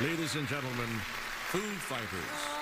Ladies and gentlemen, Foo Fighters.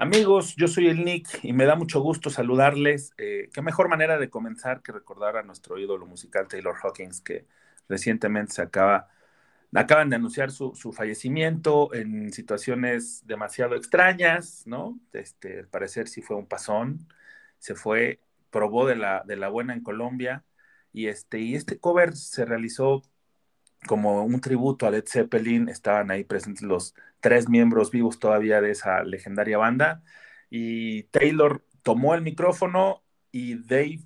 Amigos, yo soy el Nick y me da mucho gusto saludarles. Eh, qué mejor manera de comenzar que recordar a nuestro ídolo musical Taylor Hawkins, que recientemente se acaba, acaban de anunciar su, su fallecimiento en situaciones demasiado extrañas, ¿no? Este, al parecer sí fue un pasón, se fue, probó de la, de la buena en Colombia y este, y este cover se realizó como un tributo a Led Zeppelin, estaban ahí presentes los tres miembros vivos todavía de esa legendaria banda, y Taylor tomó el micrófono y Dave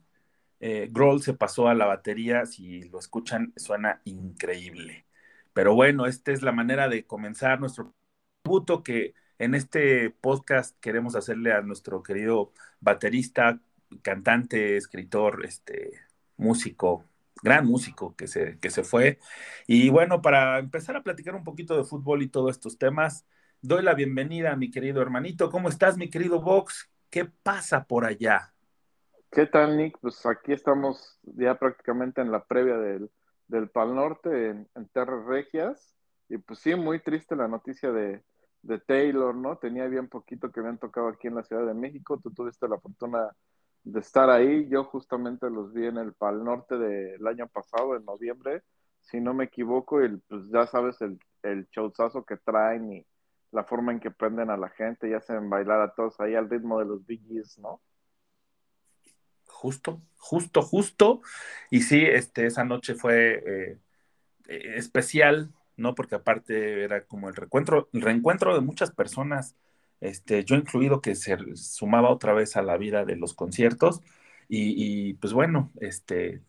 eh, Grohl se pasó a la batería, si lo escuchan suena increíble. Pero bueno, esta es la manera de comenzar nuestro tributo que en este podcast queremos hacerle a nuestro querido baterista, cantante, escritor, este, músico, gran músico que se, que se fue. Y bueno, para empezar a platicar un poquito de fútbol y todos estos temas, doy la bienvenida a mi querido hermanito. ¿Cómo estás, mi querido Vox? ¿Qué pasa por allá? ¿Qué tal, Nick? Pues aquí estamos ya prácticamente en la previa del, del Pal Norte, en, en Terras Regias. Y pues sí, muy triste la noticia de, de Taylor, ¿no? Tenía bien poquito que habían tocado aquí en la Ciudad de México. Tú tuviste la fortuna de estar ahí. Yo justamente los vi en el Pal Norte del año pasado, en noviembre, si no me equivoco, y pues ya sabes el, el que traen y la forma en que prenden a la gente y hacen bailar a todos ahí al ritmo de los Gees, ¿no? Justo, justo, justo. Y sí, este, esa noche fue eh, eh, especial, ¿no? Porque aparte era como el reencuentro, el reencuentro de muchas personas este, yo incluido que se sumaba otra vez a la vida de los conciertos. Y, pues bueno, este,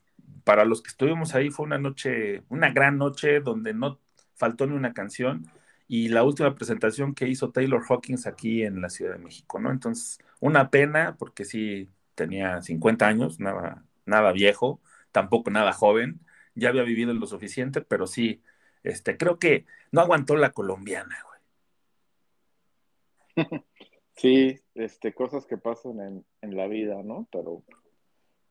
para los que estuvimos ahí fue una noche, una gran noche donde no faltó ni una canción y la última presentación que hizo Taylor Hawkins aquí en la Ciudad de México, ¿no? Entonces, una pena porque sí tenía 50 años, nada, nada viejo, tampoco nada joven, ya había vivido lo suficiente, pero sí, este, creo que no aguantó la colombiana. Sí, este, cosas que pasan en, en, la vida, ¿no? Pero,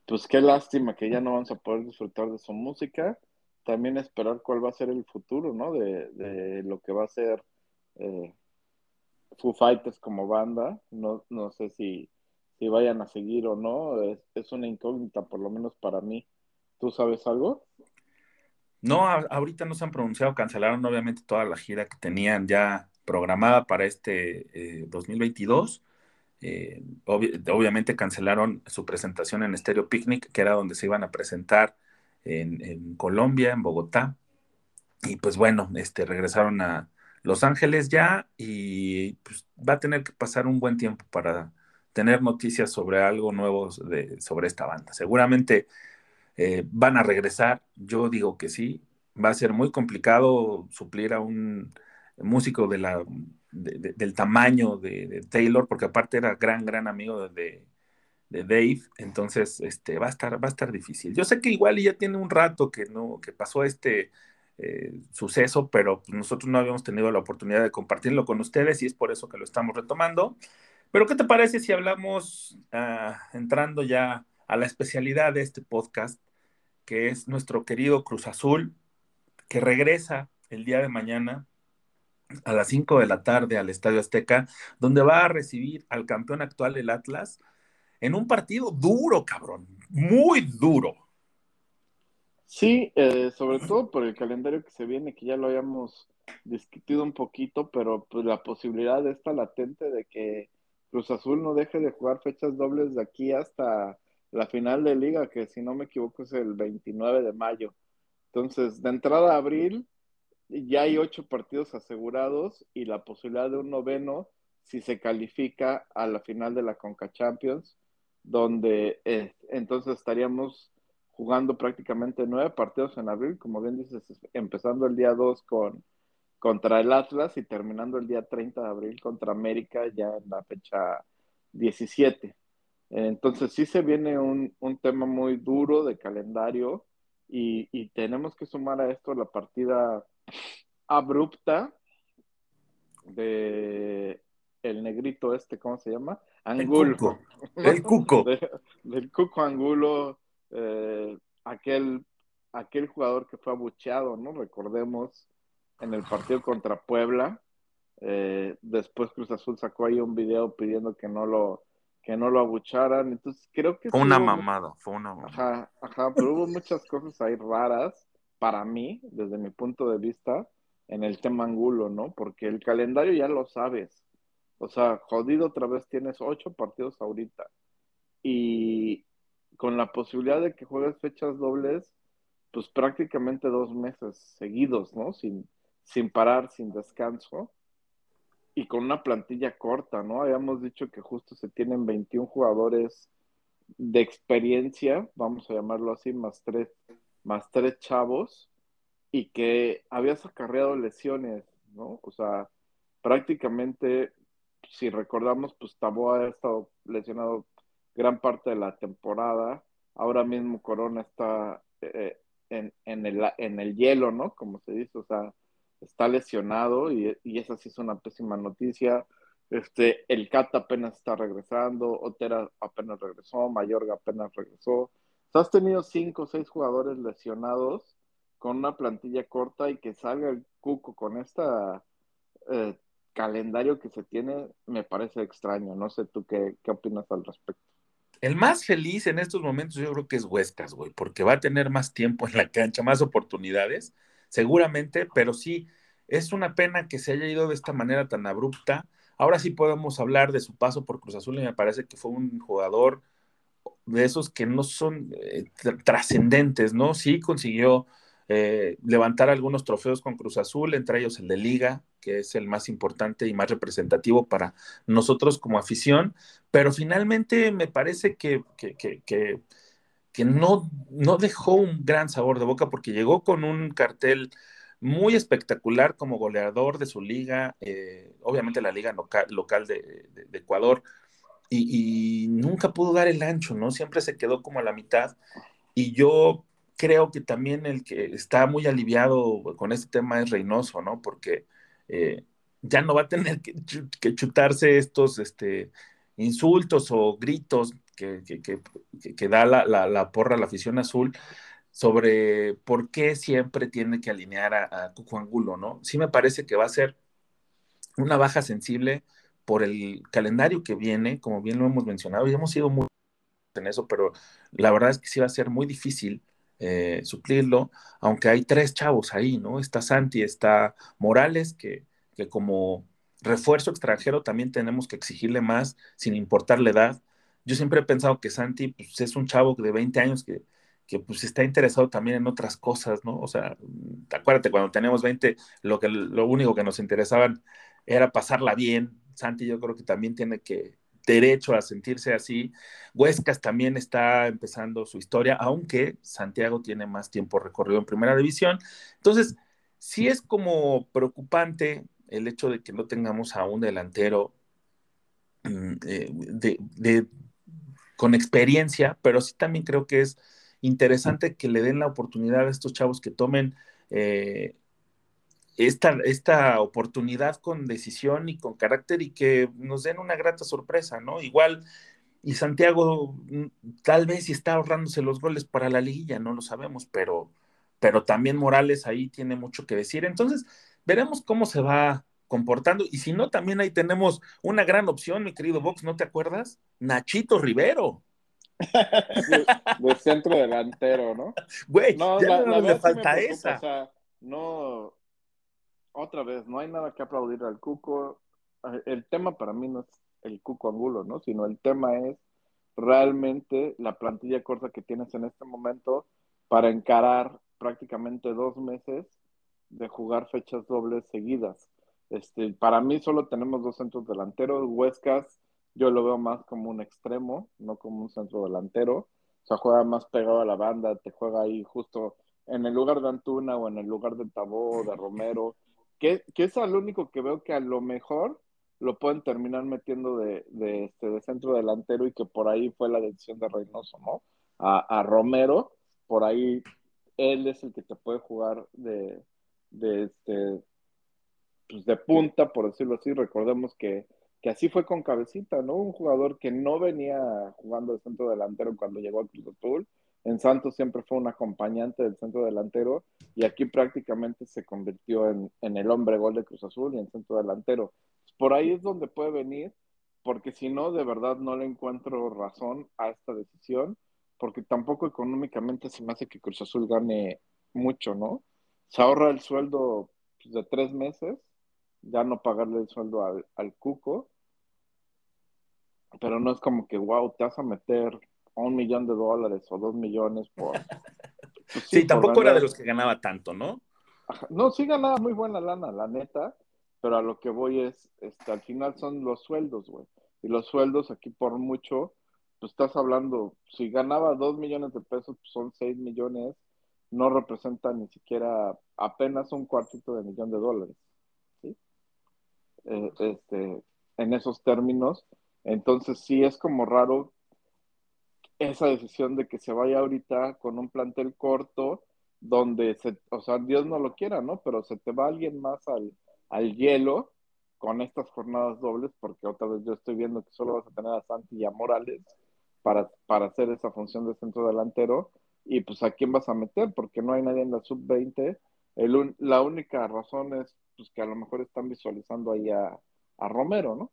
pues qué lástima que ya no vamos a poder disfrutar de su música. También esperar cuál va a ser el futuro, ¿no? De, de lo que va a ser eh, Foo Fighters como banda. No, no sé si, si vayan a seguir o no. Es, es una incógnita, por lo menos para mí. ¿Tú sabes algo? No, ahorita no se han pronunciado, cancelaron obviamente toda la gira que tenían ya programada para este 2022. Eh, eh, obviamente cancelaron su presentación en Stereo Picnic, que era donde se iban a presentar en, Colombia, en Bogotá. Y pues bueno, este, regresaron a Los Ángeles ya y pues, va a tener que pasar un buen tiempo para tener noticias sobre algo nuevo de, sobre esta banda. Seguramente eh, van a regresar, yo digo que sí. Va a ser muy complicado suplir a un músico de la, del tamaño de, Taylor, porque aparte era gran, gran amigo de, Dave, entonces este, va, a estar, va a estar difícil. Yo sé que igual ya tiene un rato que, no, que pasó este eh, suceso, pero nosotros no habíamos tenido la oportunidad de compartirlo con ustedes y es por eso que lo estamos retomando. Pero ¿qué te parece si hablamos ah, entrando ya a la especialidad de este podcast, que es nuestro querido Cruz Azul, que regresa el día de mañana a las 5 de la tarde al Estadio Azteca, donde va a recibir al campeón actual del Atlas en un partido duro, cabrón, muy duro. Sí, eh, sobre todo por el calendario que se viene, que ya lo habíamos discutido un poquito, pero pues la posibilidad está latente de que Cruz Azul no deje de jugar fechas dobles de aquí hasta la final de liga, que si no me equivoco es el 29 de mayo. Entonces, de entrada a abril, ya hay ocho partidos asegurados y la posibilidad de un noveno si se califica a la final de la Conca Champions, donde eh, entonces estaríamos jugando prácticamente nueve partidos en abril, como bien dices, empezando el día 2 con, contra el Atlas y terminando el día 30 de abril contra América ya en la fecha 17. Entonces sí se viene un, un tema muy duro de calendario y, y, tenemos que sumar a esto la partida abrupta de el negrito este, ¿cómo se llama? Angulo. El cuco. del cuco Angulo, eh, aquel, aquel jugador que fue abucheado, ¿no? Recordemos, en el partido contra Puebla. Eh, después Cruz Azul sacó ahí un video pidiendo que no lo que no lo abucharan. Entonces creo que fue una mamada, fue una mamada. Ajá, ajá, pero hubo muchas cosas ahí raras para mí, desde mi punto de vista, en el tema Angulo, ¿no? Porque el calendario ya lo sabes. O sea, jodido otra vez tienes ocho partidos ahorita. Y con la posibilidad de que juegues fechas dobles, pues prácticamente dos meses seguidos, ¿no? Sin, sin parar, sin descanso. Y con una plantilla corta, ¿no? Habíamos dicho que justo se tienen 21 jugadores de experiencia, vamos a llamarlo así, más tres más tres chavos y que habías acarreado lesiones, ¿no? O sea, prácticamente, si recordamos, pues Taboa ha estado lesionado gran parte de la temporada. Ahora mismo Corona está eh, en, en, el, en el hielo, ¿no? Como se dice, o sea, está lesionado y, y esa sí es una pésima noticia. Este, el Cata apenas está regresando, Otera apenas regresó, Mayorga apenas regresó has tenido cinco o seis jugadores lesionados con una plantilla corta y que salga el Cuco con este calendario que se tiene, me parece extraño. No sé tú qué, qué opinas al respecto. El más feliz en estos momentos yo creo que es Huescas, güey, porque va a tener más tiempo en la cancha, más oportunidades, seguramente, pero sí, es una pena que se haya ido de esta manera tan abrupta. Ahora sí podemos hablar de su paso por Cruz Azul y me parece que fue un jugador de esos que no son eh, trascendentes, ¿no? Sí consiguió eh, levantar algunos trofeos con Cruz Azul, entre ellos el de Liga, que es el más importante y más representativo para nosotros como afición, pero finalmente me parece que, que, no, no dejó un gran sabor de boca porque llegó con un cartel muy espectacular como goleador de su liga, eh, obviamente la liga local, de, de Ecuador, y, nunca pudo dar el ancho, ¿no? Siempre se quedó como a la mitad. Y yo creo que también el que está muy aliviado con este tema es Reynoso, ¿no? Porque eh, ya no va a tener que, chutarse estos este, insultos o gritos que, que, da la, la, porra a la afición azul sobre por qué siempre tiene que alinear a, a Cuco Angulo, ¿no? Sí me parece que va a ser una baja sensible por el calendario que viene, como bien lo hemos mencionado, y hemos sido muy en eso, pero la verdad es que sí va a ser muy difícil eh, suplirlo, aunque hay tres chavos ahí, ¿no? Está Santi, está Morales, que, que como refuerzo extranjero también tenemos que exigirle más sin importar la edad. Yo siempre he pensado que Santi pues, es un chavo de 20 años que, que pues está interesado también en otras cosas, ¿no? O sea, acuérdate, cuando teníamos 20, lo, que, lo único que nos interesaban era pasarla bien. Santi yo creo que también tiene que derecho a sentirse así. Huescas también está empezando su historia, aunque Santiago tiene más tiempo recorrido en primera división. Entonces, sí es como preocupante el hecho de que no tengamos a un delantero mm, eh, de, con experiencia, pero sí también creo que es interesante que le den la oportunidad a estos chavos que tomen eh, esta, esta oportunidad con decisión y con carácter y que nos den una grata sorpresa, ¿no? Igual, y Santiago mm, tal vez si está ahorrándose los goles para la liguilla, no lo sabemos, pero, pero también Morales ahí tiene mucho que decir. Entonces, veremos cómo se va comportando. Y si no, también ahí tenemos una gran opción, mi querido Vox, ¿no te acuerdas? Nachito Rivero. de, centro delantero, ¿no? Güey, no, no le falta esa. O sea, no, otra vez, no hay nada que aplaudir al Cuco. El tema para mí no es el Cuco Angulo, ¿no? Sino el tema es realmente la plantilla corta que tienes en este momento para encarar prácticamente dos meses de jugar fechas dobles seguidas. Este, para mí solo tenemos dos centros delanteros. Huescas, yo lo veo más como un extremo, no como un centro delantero. O sea, juega más pegado a la banda, te juega ahí justo en el lugar de Antuna o en el lugar de Tabó, de Romero que, es al único que veo que a lo mejor lo pueden terminar metiendo de, este, de centro delantero y que por ahí fue la decisión de Reynoso, ¿no? A, Romero, por ahí él es el que te puede jugar de, de, este, pues de punta, por decirlo así. Recordemos que, que así fue con Cabecita, ¿no? Un jugador que no venía jugando de centro delantero cuando llegó a Cruz Azul en Santos siempre fue un acompañante del centro delantero y aquí prácticamente se convirtió en, el hombre gol de Cruz Azul y en centro delantero. Por ahí es donde puede venir, porque si no, de verdad no le encuentro razón a esta decisión, porque tampoco económicamente se me hace que Cruz Azul gane mucho, ¿no? Se ahorra el sueldo pues, de tres meses, ya no pagarle el sueldo al, al Cuco, pero no es como que, wow, te vas a meter un millón de dólares o dos millones por... Pues sí, tampoco era de los que ganaba tanto, ¿no? No, sí ganaba muy buena lana, la neta, pero a lo que voy es, este, al final son los sueldos, güey. Y los sueldos aquí por mucho, pues estás hablando, si ganaba dos millones de pesos, pues son seis millones, no representa ni siquiera apenas un cuartito de millón de dólares. ¿sí? Eh, este, en esos términos, entonces sí es como raro esa decisión de que se vaya ahorita con un plantel corto, donde, se, o sea, Dios no lo quiera, ¿no? Pero se te va alguien más al, al hielo con estas jornadas dobles, porque otra vez yo estoy viendo que solo vas a tener a Santi y a Morales para, para hacer esa función de centro delantero, y pues a quién vas a meter, porque no hay nadie en la sub-20. La única razón es pues, que a lo mejor están visualizando ahí a, a Romero, ¿no?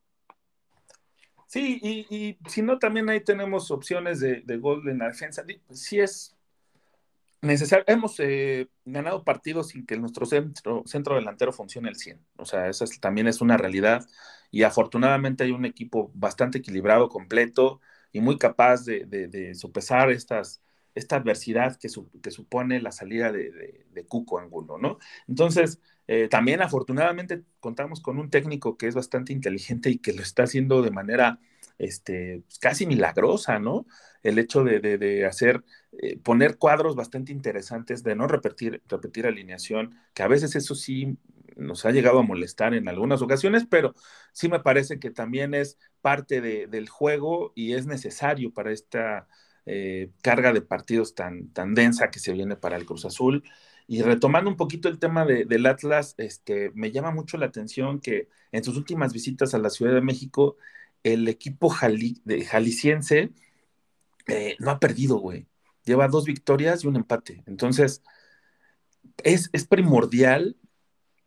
Sí, y, si no, también ahí tenemos opciones de, gol en la defensa. Sí es necesario. Hemos eh, ganado partidos sin que nuestro centro, centro delantero funcione al 100. O sea, esa también es una realidad. Y afortunadamente hay un equipo bastante equilibrado, completo y muy capaz de, de, sopesar estas, esta adversidad que, que, supone la salida de, de Cuco Angulo, ¿no? Entonces, eh, también afortunadamente contamos con un técnico que es bastante inteligente y que lo está haciendo de manera este, pues, casi milagrosa, ¿no? El hecho de, hacer, eh, poner cuadros bastante interesantes, de no repetir, repetir alineación, que a veces eso sí nos ha llegado a molestar en algunas ocasiones, pero sí me parece que también es parte del juego y es necesario para esta eh, carga de partidos tan, tan densa que se viene para el Cruz Azul. Y retomando un poquito el tema del Atlas, este, me llama mucho la atención que en sus últimas visitas a la Ciudad de México, el equipo de jalisciense eh, no ha perdido, güey. Lleva dos victorias y un empate. Entonces, es, es primordial,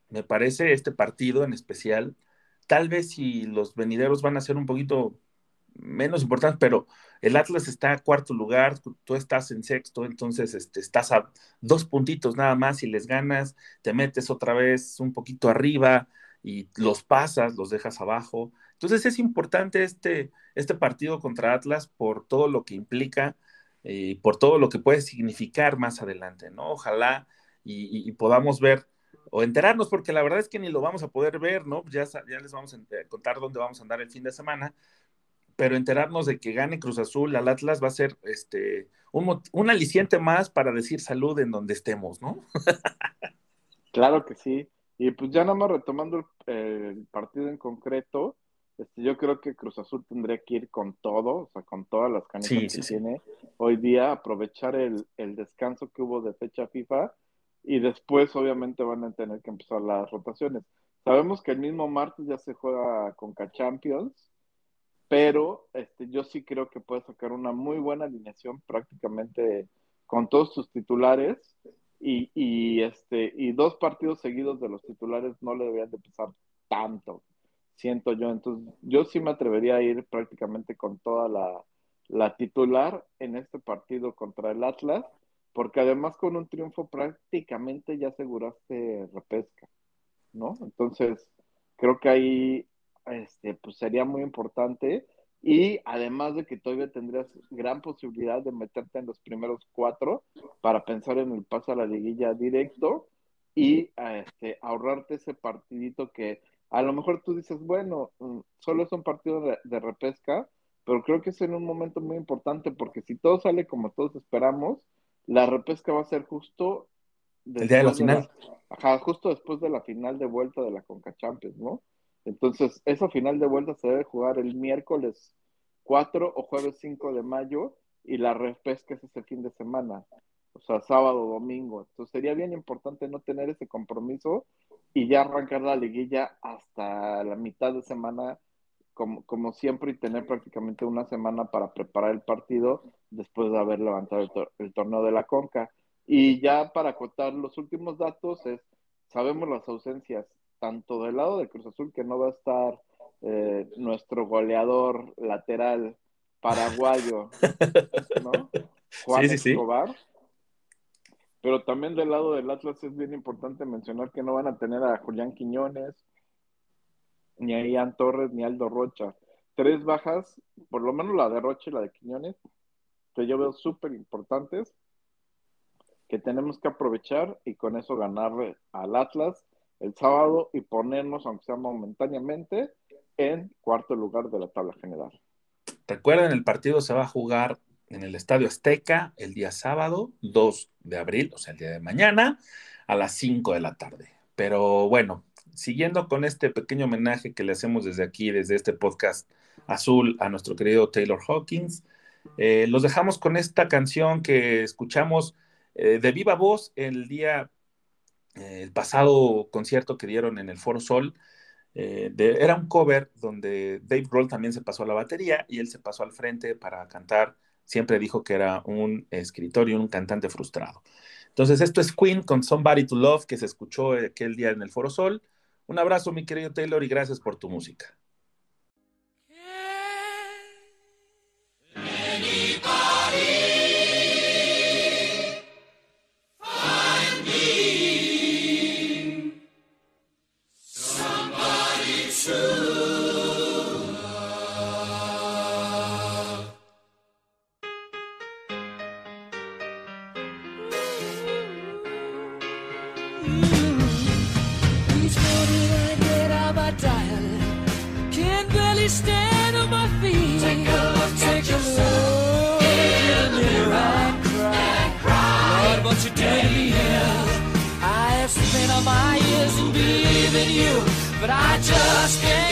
me parece, este partido en especial. Tal vez si los venideros van a ser un poquito menos importantes, pero el Atlas está a cuarto lugar, tú, estás en sexto, entonces este, estás a dos puntitos nada más y les ganas, te metes otra vez un poquito arriba y los pasas, los dejas abajo. Entonces es importante este, este partido contra Atlas por todo lo que implica y por todo lo que puede significar más adelante, ¿no? Ojalá y, podamos ver o enterarnos, porque la verdad es que ni lo vamos a poder ver, ¿no? Ya, ya les vamos a contar dónde vamos a andar el fin de semana, pero enterarnos de que gane Cruz Azul al Atlas va a ser este, un, un aliciente más para decir salud en donde estemos, ¿no? claro que sí. Y pues ya nada más retomando el, partido en concreto, este, yo creo que Cruz Azul tendría que ir con todo, o sea, con todas las canicas que tiene hoy día, aprovechar el, el descanso que hubo de fecha FIFA y después obviamente van a tener que empezar las rotaciones. Sabemos que el mismo martes ya se juega con K-Champions, pero este, yo sí creo que puede sacar una muy buena alineación prácticamente con todos sus titulares y, y, este, y dos partidos seguidos de los titulares no le deberían de pesar tanto, siento yo. Entonces, yo sí me atrevería a ir prácticamente con toda la, la titular en este partido contra el Atlas, porque además con un triunfo prácticamente ya aseguraste repesca, ¿no? Entonces, creo que ahí este, pues sería muy importante. Y además de que todavía tendrías gran posibilidad de meterte en los primeros cuatro para pensar en el paso a la liguilla directo y este, ahorrarte ese partidito que a lo mejor tú dices, bueno, mm, solo es un partido de, repesca, pero creo que es en un momento muy importante porque si todo sale como todos esperamos, la repesca va a ser justo el día de la final. ajá, justo después de la final de vuelta de la Conca Champions, ¿no? Entonces, esa final de vuelta se debe jugar el miércoles 4 o jueves 5 de mayo y la repesca es ese fin de semana, o sea, sábado, domingo. Entonces, sería bien importante no tener ese compromiso y ya arrancar la liguilla hasta la mitad de semana, como, como siempre, y tener prácticamente una semana para preparar el partido después de haber levantado el, el torneo de la Conca. Y ya para acotar los últimos datos es, sabemos las ausencias tanto del lado de Cruz Azul, que no va a estar eh, nuestro goleador lateral paraguayo, ¿no? Juan Escobar. Pero también del lado del Atlas es bien importante mencionar que no van a tener a Julián Quiñones, ni a Ian Torres, ni a Aldo Rocha. Tres bajas, por lo menos la de Rocha y la de Quiñones, que yo veo súper importantes, que tenemos que aprovechar y con eso ganarle al Atlas el sábado y ponernos, aunque sea momentáneamente, en cuarto lugar de la tabla general. Recuerden, el partido se va a jugar en el Estadio Azteca el día sábado 2 de abril, o sea, el día de mañana, a las 5 de la tarde. Pero bueno, siguiendo con este pequeño homenaje que le hacemos desde aquí, desde este podcast azul, a nuestro querido Taylor Hawkins, eh, los dejamos con esta canción que escuchamos eh, de viva voz el día el pasado concierto que dieron en el Foro Sol, eh, era un cover donde Dave Grohl también se pasó a la batería y él se pasó al frente para cantar. Siempre dijo que era un escritor y un cantante frustrado. Entonces, esto es Queen con Somebody to Love que se escuchó aquel día en el Foro Sol. Un abrazo, mi querido Taylor, y gracias por tu música. Mm-hmm. I get out my dial. Can barely stand on my feet. Take a look, take a look oh. in the mirror. Cry, cry. What? I have spent all my years believing you, but I just can't.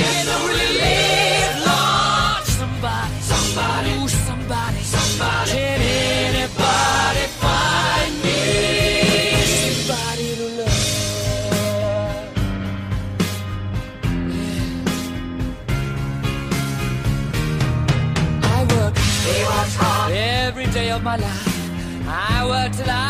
I work till I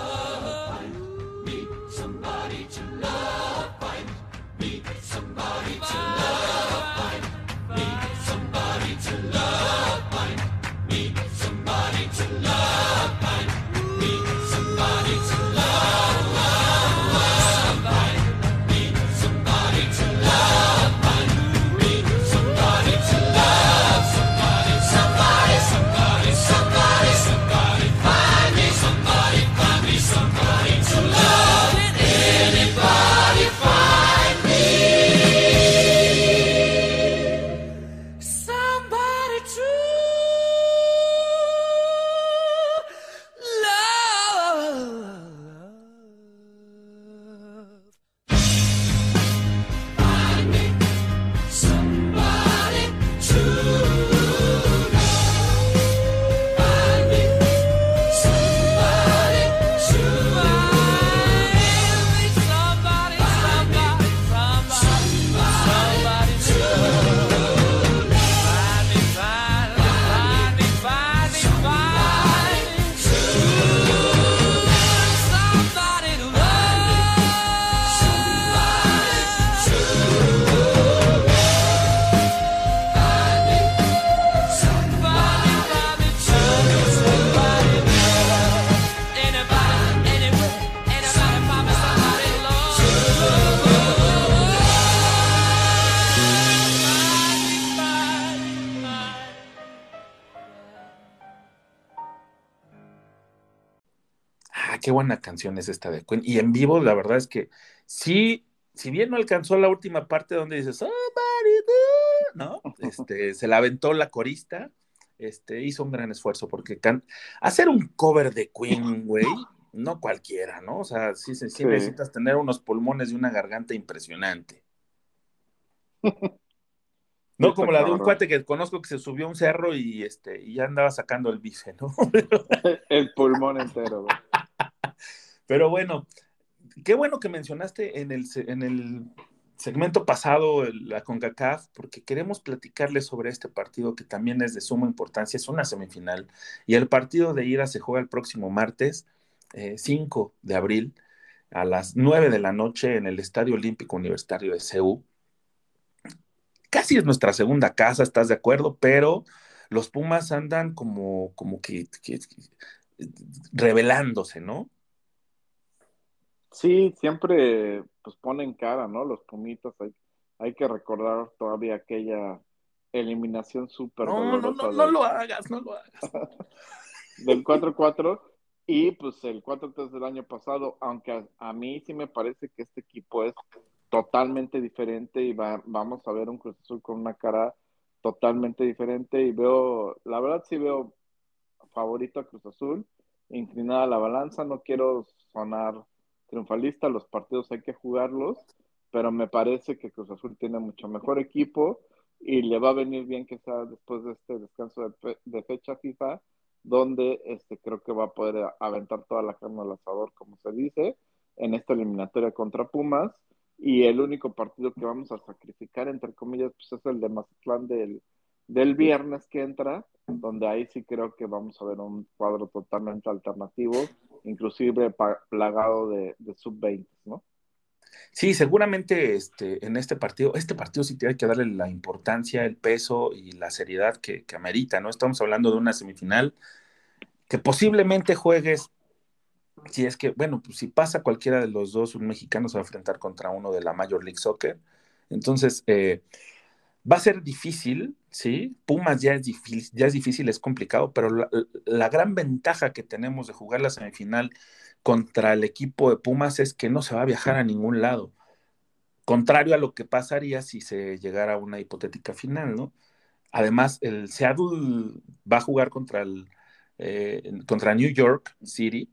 Canción es esta de Queen. Y en vivo, la verdad es que sí, si bien no alcanzó la última parte donde dice Somebody do", ¿no? Este, se la aventó la corista, este, hizo un gran esfuerzo porque can- hacer un cover de Queen, güey, no cualquiera, ¿no? O sea, sí, sí, sí Sí. necesitas tener unos pulmones y una garganta impresionante. No como la de un cuate que conozco que se subió a un cerro y, este, y ya andaba sacando el bife, ¿no? El pulmón entero, güey. Pero bueno, qué bueno que mencionaste en el, en el segmento pasado la CONCACAF, porque queremos platicarles sobre este partido que también es de suma importancia, es una semifinal, y el partido de ida se juega el próximo martes, eh, 5 de abril, a las 9 de la noche en el Estadio Olímpico Universitario de CEU. Casi es nuestra segunda casa, ¿estás de acuerdo? Pero los Pumas andan como, como que- que- revelándose, ¿no? Sí, siempre pues ponen cara, ¿no? Los Pumitas, hay, hay que recordar todavía aquella eliminación súper No, no, dolorosa no, no del- lo hagas, no lo hagas. del 4-4 y pues el 4-3 del año pasado, aunque a, a mí sí me parece que este equipo es totalmente diferente y va, vamos a ver un Cruz Azul con una cara totalmente diferente y veo, la verdad sí veo favorito a Cruz Azul, inclinada la balanza, no quiero sonar triunfalista, los partidos hay que jugarlos, pero me parece que Cruz Azul tiene mucho mejor equipo y le va a venir bien que sea después de este descanso de, fe- de fecha FIFA, donde este, creo que va a poder aventar toda la carne al asador, como se dice, en esta eliminatoria contra Pumas. Y el único partido que vamos a sacrificar, entre comillas, pues es el de Mazatlán del, del viernes que entra, donde ahí sí creo que vamos a ver un cuadro totalmente alternativo, inclusive plagado de, de sub-20, ¿no? Sí, seguramente este, en este partido, este partido sí tiene que darle la importancia, el peso y la seriedad que, que amerita, ¿no? Estamos hablando de una semifinal que posiblemente juegues, si es que, bueno, pues si pasa cualquiera de los dos, un mexicano se va a enfrentar contra uno de la Major League Soccer. Entonces, eh, va a ser difícil, ¿sí? Pumas ya es difícil, ya es difícil, es complicado, pero la, gran ventaja que tenemos de jugar la semifinal contra el equipo de Pumas es que no se va a viajar a ningún lado. Contrario a lo que pasaría si se llegara a una hipotética final, ¿no? Además, el Seattle va a jugar contra el eh, contra New York City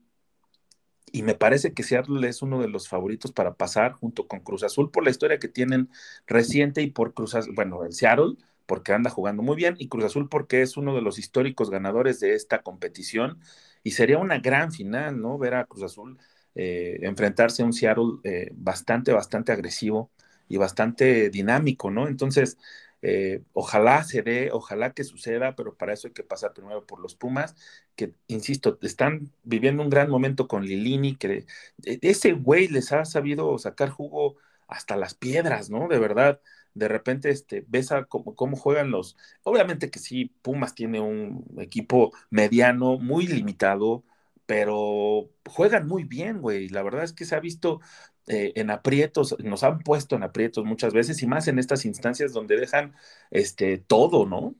y me parece que Seattle es uno de los favoritos para pasar junto con Cruz Azul por la historia que tienen reciente y por Cruz Azul, bueno, el Seattle porque anda jugando muy bien y Cruz Azul porque es uno de los históricos ganadores de esta competición y sería una gran final, ¿no? Ver a Cruz Azul eh, enfrentarse a un Seattle eh, bastante, bastante agresivo y bastante dinámico, ¿no? Entonces, eh, ojalá se dé, ojalá que suceda, pero para eso hay que pasar primero por los Pumas, que, insisto, están viviendo un gran momento con Lilini, que ese güey les ha sabido sacar jugo hasta las piedras, ¿no? De verdad, de repente este, ves cómo, cómo, juegan los... Obviamente que sí, Pumas tiene un equipo mediano, muy limitado, pero juegan muy bien, güey. La verdad es que se ha visto eh, en aprietos, nos han puesto en aprietos muchas veces y más en estas instancias donde dejan este, todo, ¿no?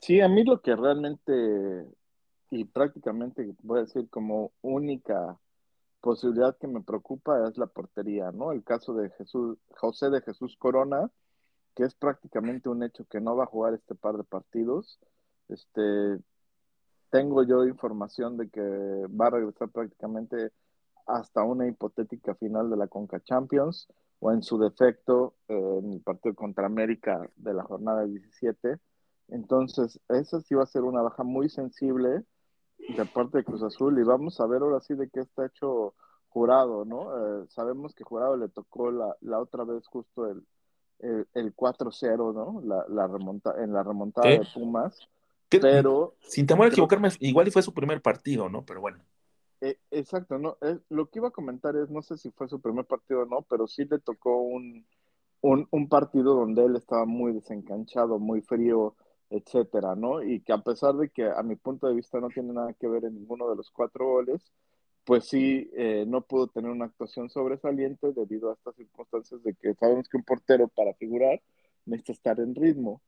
Sí, a mí lo que realmente y prácticamente voy a decir como única posibilidad que me preocupa es la portería, ¿no? El caso de Jesús, José de Jesús Corona, que es prácticamente un hecho que no va a jugar este par de partidos. Este, tengo yo información de que va a regresar prácticamente hasta una hipotética final de la Conca Champions o en su defecto eh, en el partido contra América de la jornada 17. Entonces, esa sí va a ser una baja muy sensible de parte de Cruz Azul y vamos a ver ahora sí de qué está hecho Jurado, ¿no? Eh, sabemos que Jurado le tocó la, la otra vez justo el, el, el 4-0, ¿no? La, la remonta, en la remontada de Pumas. Pero sin temor a equivocarme, igual y fue su primer partido, ¿no? Pero bueno. Eh, exacto, no, Eh, lo que iba a comentar es, no sé si fue su primer partido o no, pero sí le tocó un, un, partido donde él estaba muy desencanchado, muy frío, etcétera, ¿no? Y que a pesar de que a mi punto de vista no tiene nada que ver en ninguno de los cuatro goles, pues sí, eh, no pudo tener una actuación sobresaliente debido a estas circunstancias de que sabemos que un portero para figurar necesita estar en ritmo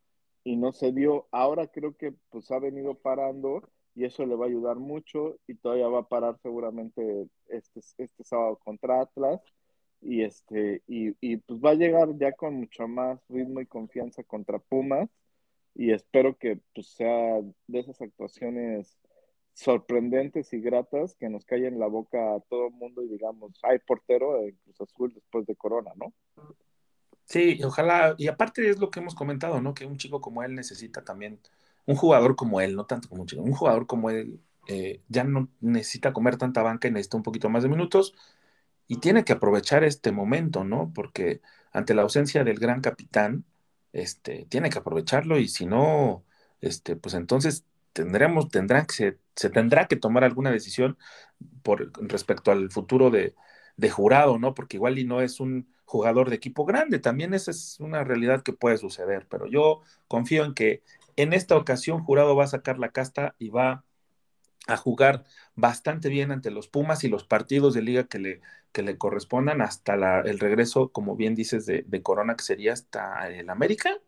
y no se dio. Ahora creo que pues ha venido parando y eso le va a ayudar mucho y todavía va a parar seguramente este, este sábado contra Atlas y este y, y pues va a llegar ya con mucho más ritmo y confianza contra Pumas y espero que pues sea de esas actuaciones sorprendentes y gratas que nos callen la boca a todo el mundo y digamos, hay portero en Cruz Azul después de Corona, ¿no? Sí, ojalá, y aparte es lo que hemos comentado, ¿no? Que un chico como él necesita también, un jugador como él, no tanto como un chico, un jugador como él eh, ya no necesita comer tanta banca y necesita un poquito más de minutos y tiene que aprovechar este momento, ¿no? Porque ante la ausencia del gran capitán, este, tiene que aprovecharlo y si no, este, pues entonces tendremos, tendrá que, se, se tendrá que tomar alguna decisión por respecto al futuro de, de jurado, ¿no? Porque igual y no es un jugador de equipo grande, también esa es una realidad que puede suceder, pero yo confío en que en esta ocasión jurado va a sacar la casta y va a jugar bastante bien ante los Pumas y los partidos de liga que le, que le correspondan hasta la, el regreso, como bien dices, de, Corona, que sería hasta el América.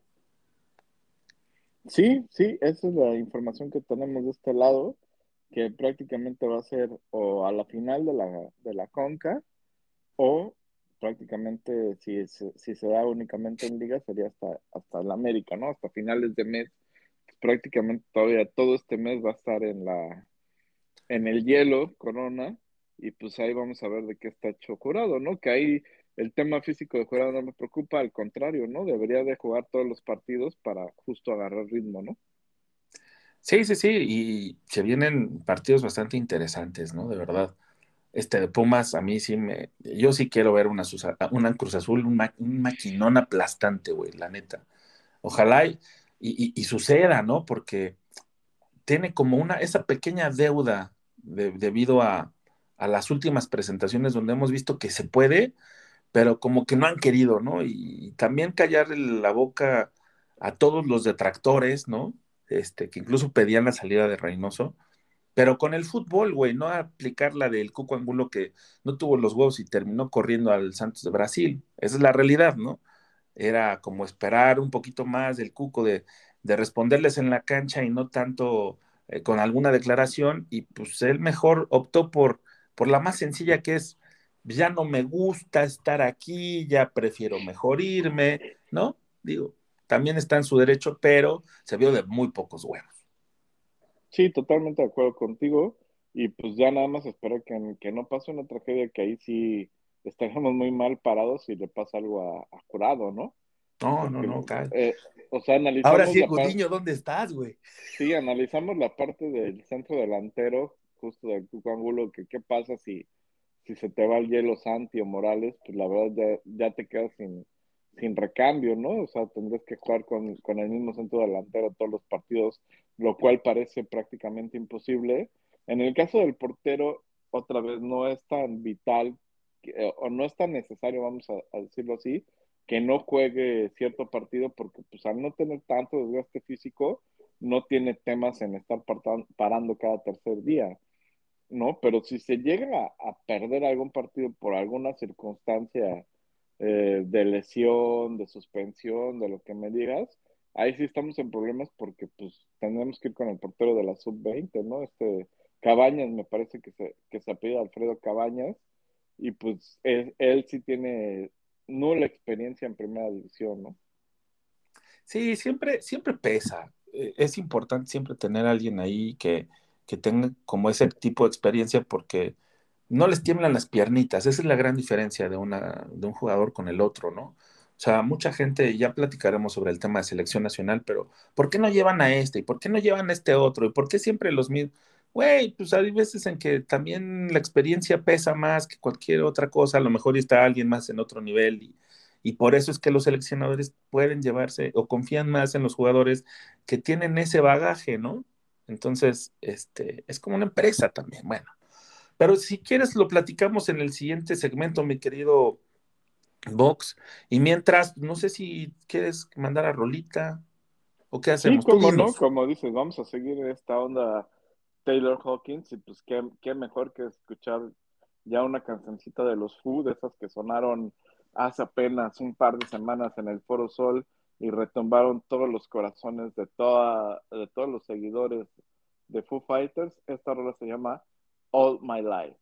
Sí, sí, esa es la información que tenemos de este lado, que prácticamente va a ser o a la final de la, de la Conca o prácticamente si, si se da únicamente en liga sería hasta, hasta el América, ¿no? Hasta finales de mes. Prácticamente todavía todo este mes va a estar en la en el hielo, Corona, y pues ahí vamos a ver de qué está hecho jurado, ¿no? Que ahí el tema físico de jurado no me preocupa, al contrario, ¿no? Debería de jugar todos los partidos para justo agarrar ritmo, ¿no? Sí, sí, sí, y se vienen partidos bastante interesantes, ¿no? De verdad. Este de Pumas, a mí sí me. Yo sí quiero ver una, una Cruz Azul, un, ma, un maquinón aplastante, güey, la neta. Ojalá y, y, y, suceda, ¿no? Porque tiene como una, esa pequeña deuda de, debido a, a, las últimas presentaciones donde hemos visto que se puede, pero como que no han querido, ¿no? Y, y también callar la boca a todos los detractores, ¿no? Este, que incluso pedían la salida de Reynoso, pero con el fútbol, güey, no aplicar la del Cuco Angulo que no tuvo los huevos y terminó corriendo al Santos de Brasil. Esa es la realidad, ¿no? Era como esperar un poquito más del Cuco de, de responderles en la cancha y no tanto eh, con alguna declaración, y pues él mejor optó por, por la más sencilla que es, ya no me gusta estar aquí, ya prefiero mejor irme, ¿no? Digo, también está en su derecho, pero se vio de muy pocos huevos. Sí, totalmente de acuerdo contigo. y pues ya nada más espero que, que no pase una tragedia que ahí sí estaremos muy mal parados si le pasa algo a, a Jurado, ¿no? No, no, Porque, no, cal- eh, o sea, analizamos Ahora sí, Gudiño, ¿dónde estás, güey? Sí, analizamos la parte del centro delantero, justo del Cuco Angulo, que qué pasa si, si se te va el hielo Santi o Morales, pues la verdad ya, ya te quedas sin, sin recambio, ¿no? O sea, tendrás que jugar con, con el mismo centro delantero todos los partidos, lo cual parece prácticamente imposible. En el caso del portero, otra vez no es tan vital o no es tan necesario, vamos a, a decirlo así, que no juegue cierto partido porque pues al no tener tanto desgaste físico, no tiene temas en estar parando cada tercer día, ¿no? Pero si se llega a, a perder algún partido por alguna circunstancia eh, de lesión, de suspensión, de lo que me digas, ahí sí estamos en problemas porque pues tendremos que ir con el portero de la sub-20, ¿no? Este Cabañas, me parece que se, que se apellida Alfredo Cabañas, y pues él, sí tiene nula experiencia en primera división, ¿no? Sí, siempre, siempre pesa. Eh, Es importante siempre tener a alguien ahí que, que tenga como ese tipo de experiencia porque no les tiemblan las piernitas. Esa es la gran diferencia de una, de un jugador con el otro, ¿no? O sea, mucha gente, ya platicaremos sobre el tema de selección nacional, pero ¿por qué no llevan a este? ¿Y por qué no llevan a este otro? ¿Y por qué siempre los mismos? Güey, pues hay veces en que también la experiencia pesa más que cualquier otra cosa. A lo mejor está alguien más en otro nivel y, y por eso es que los seleccionadores pueden llevarse o confían más en los jugadores que tienen ese bagaje, ¿no? Entonces, este, es como una empresa también, bueno. Pero si quieres lo platicamos en el siguiente segmento, mi querido Vox. Y mientras, no sé si quieres mandar a Rolita o qué Sí, hacemos. Tú como no, como dices, vamos a seguir esta onda Taylor Hawkins y pues qué, mejor que escuchar ya una cancioncita de los Foo, de esas que sonaron hace apenas un par de semanas en el Foro Sol y retumbaron todos los corazones de, toda, de todos los seguidores de Foo Fighters. Esta rola se llama All My Life.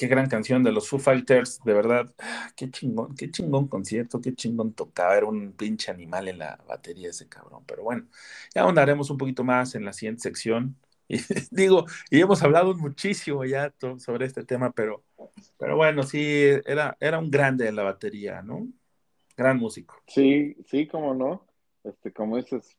Qué gran canción de los Foo Fighters, de verdad. ah, Qué chingón, qué chingón concierto, qué chingón tocaba. Era un pinche animal en la batería ese cabrón. Pero bueno, ya ahondaremos un poquito más en la siguiente sección. Y digo, y hemos hablado muchísimo ya sobre este tema, pero, pero bueno, sí, era, era un grande en la batería, ¿no? Gran músico. Sí, sí, cómo no. Este, como dices,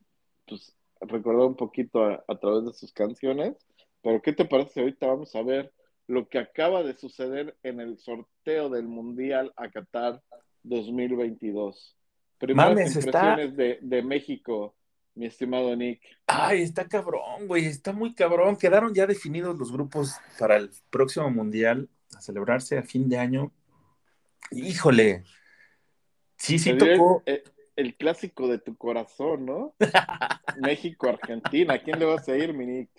pues recordar un poquito a, través de sus canciones. Pero ¿qué te parece? Ahorita vamos a ver lo que acaba de suceder en el sorteo del Mundial a Qatar 2022. Primeras Mames, está- impresiones de, de México, mi estimado Nick. Ay, está cabrón, güey, está muy cabrón. Quedaron ya definidos los grupos para el próximo mundial a celebrarse a fin de año. Híjole, sí, sí tocó. El, el clásico de tu corazón, ¿no? México-Argentina. ¿A quién le vas a ir, mi Nick?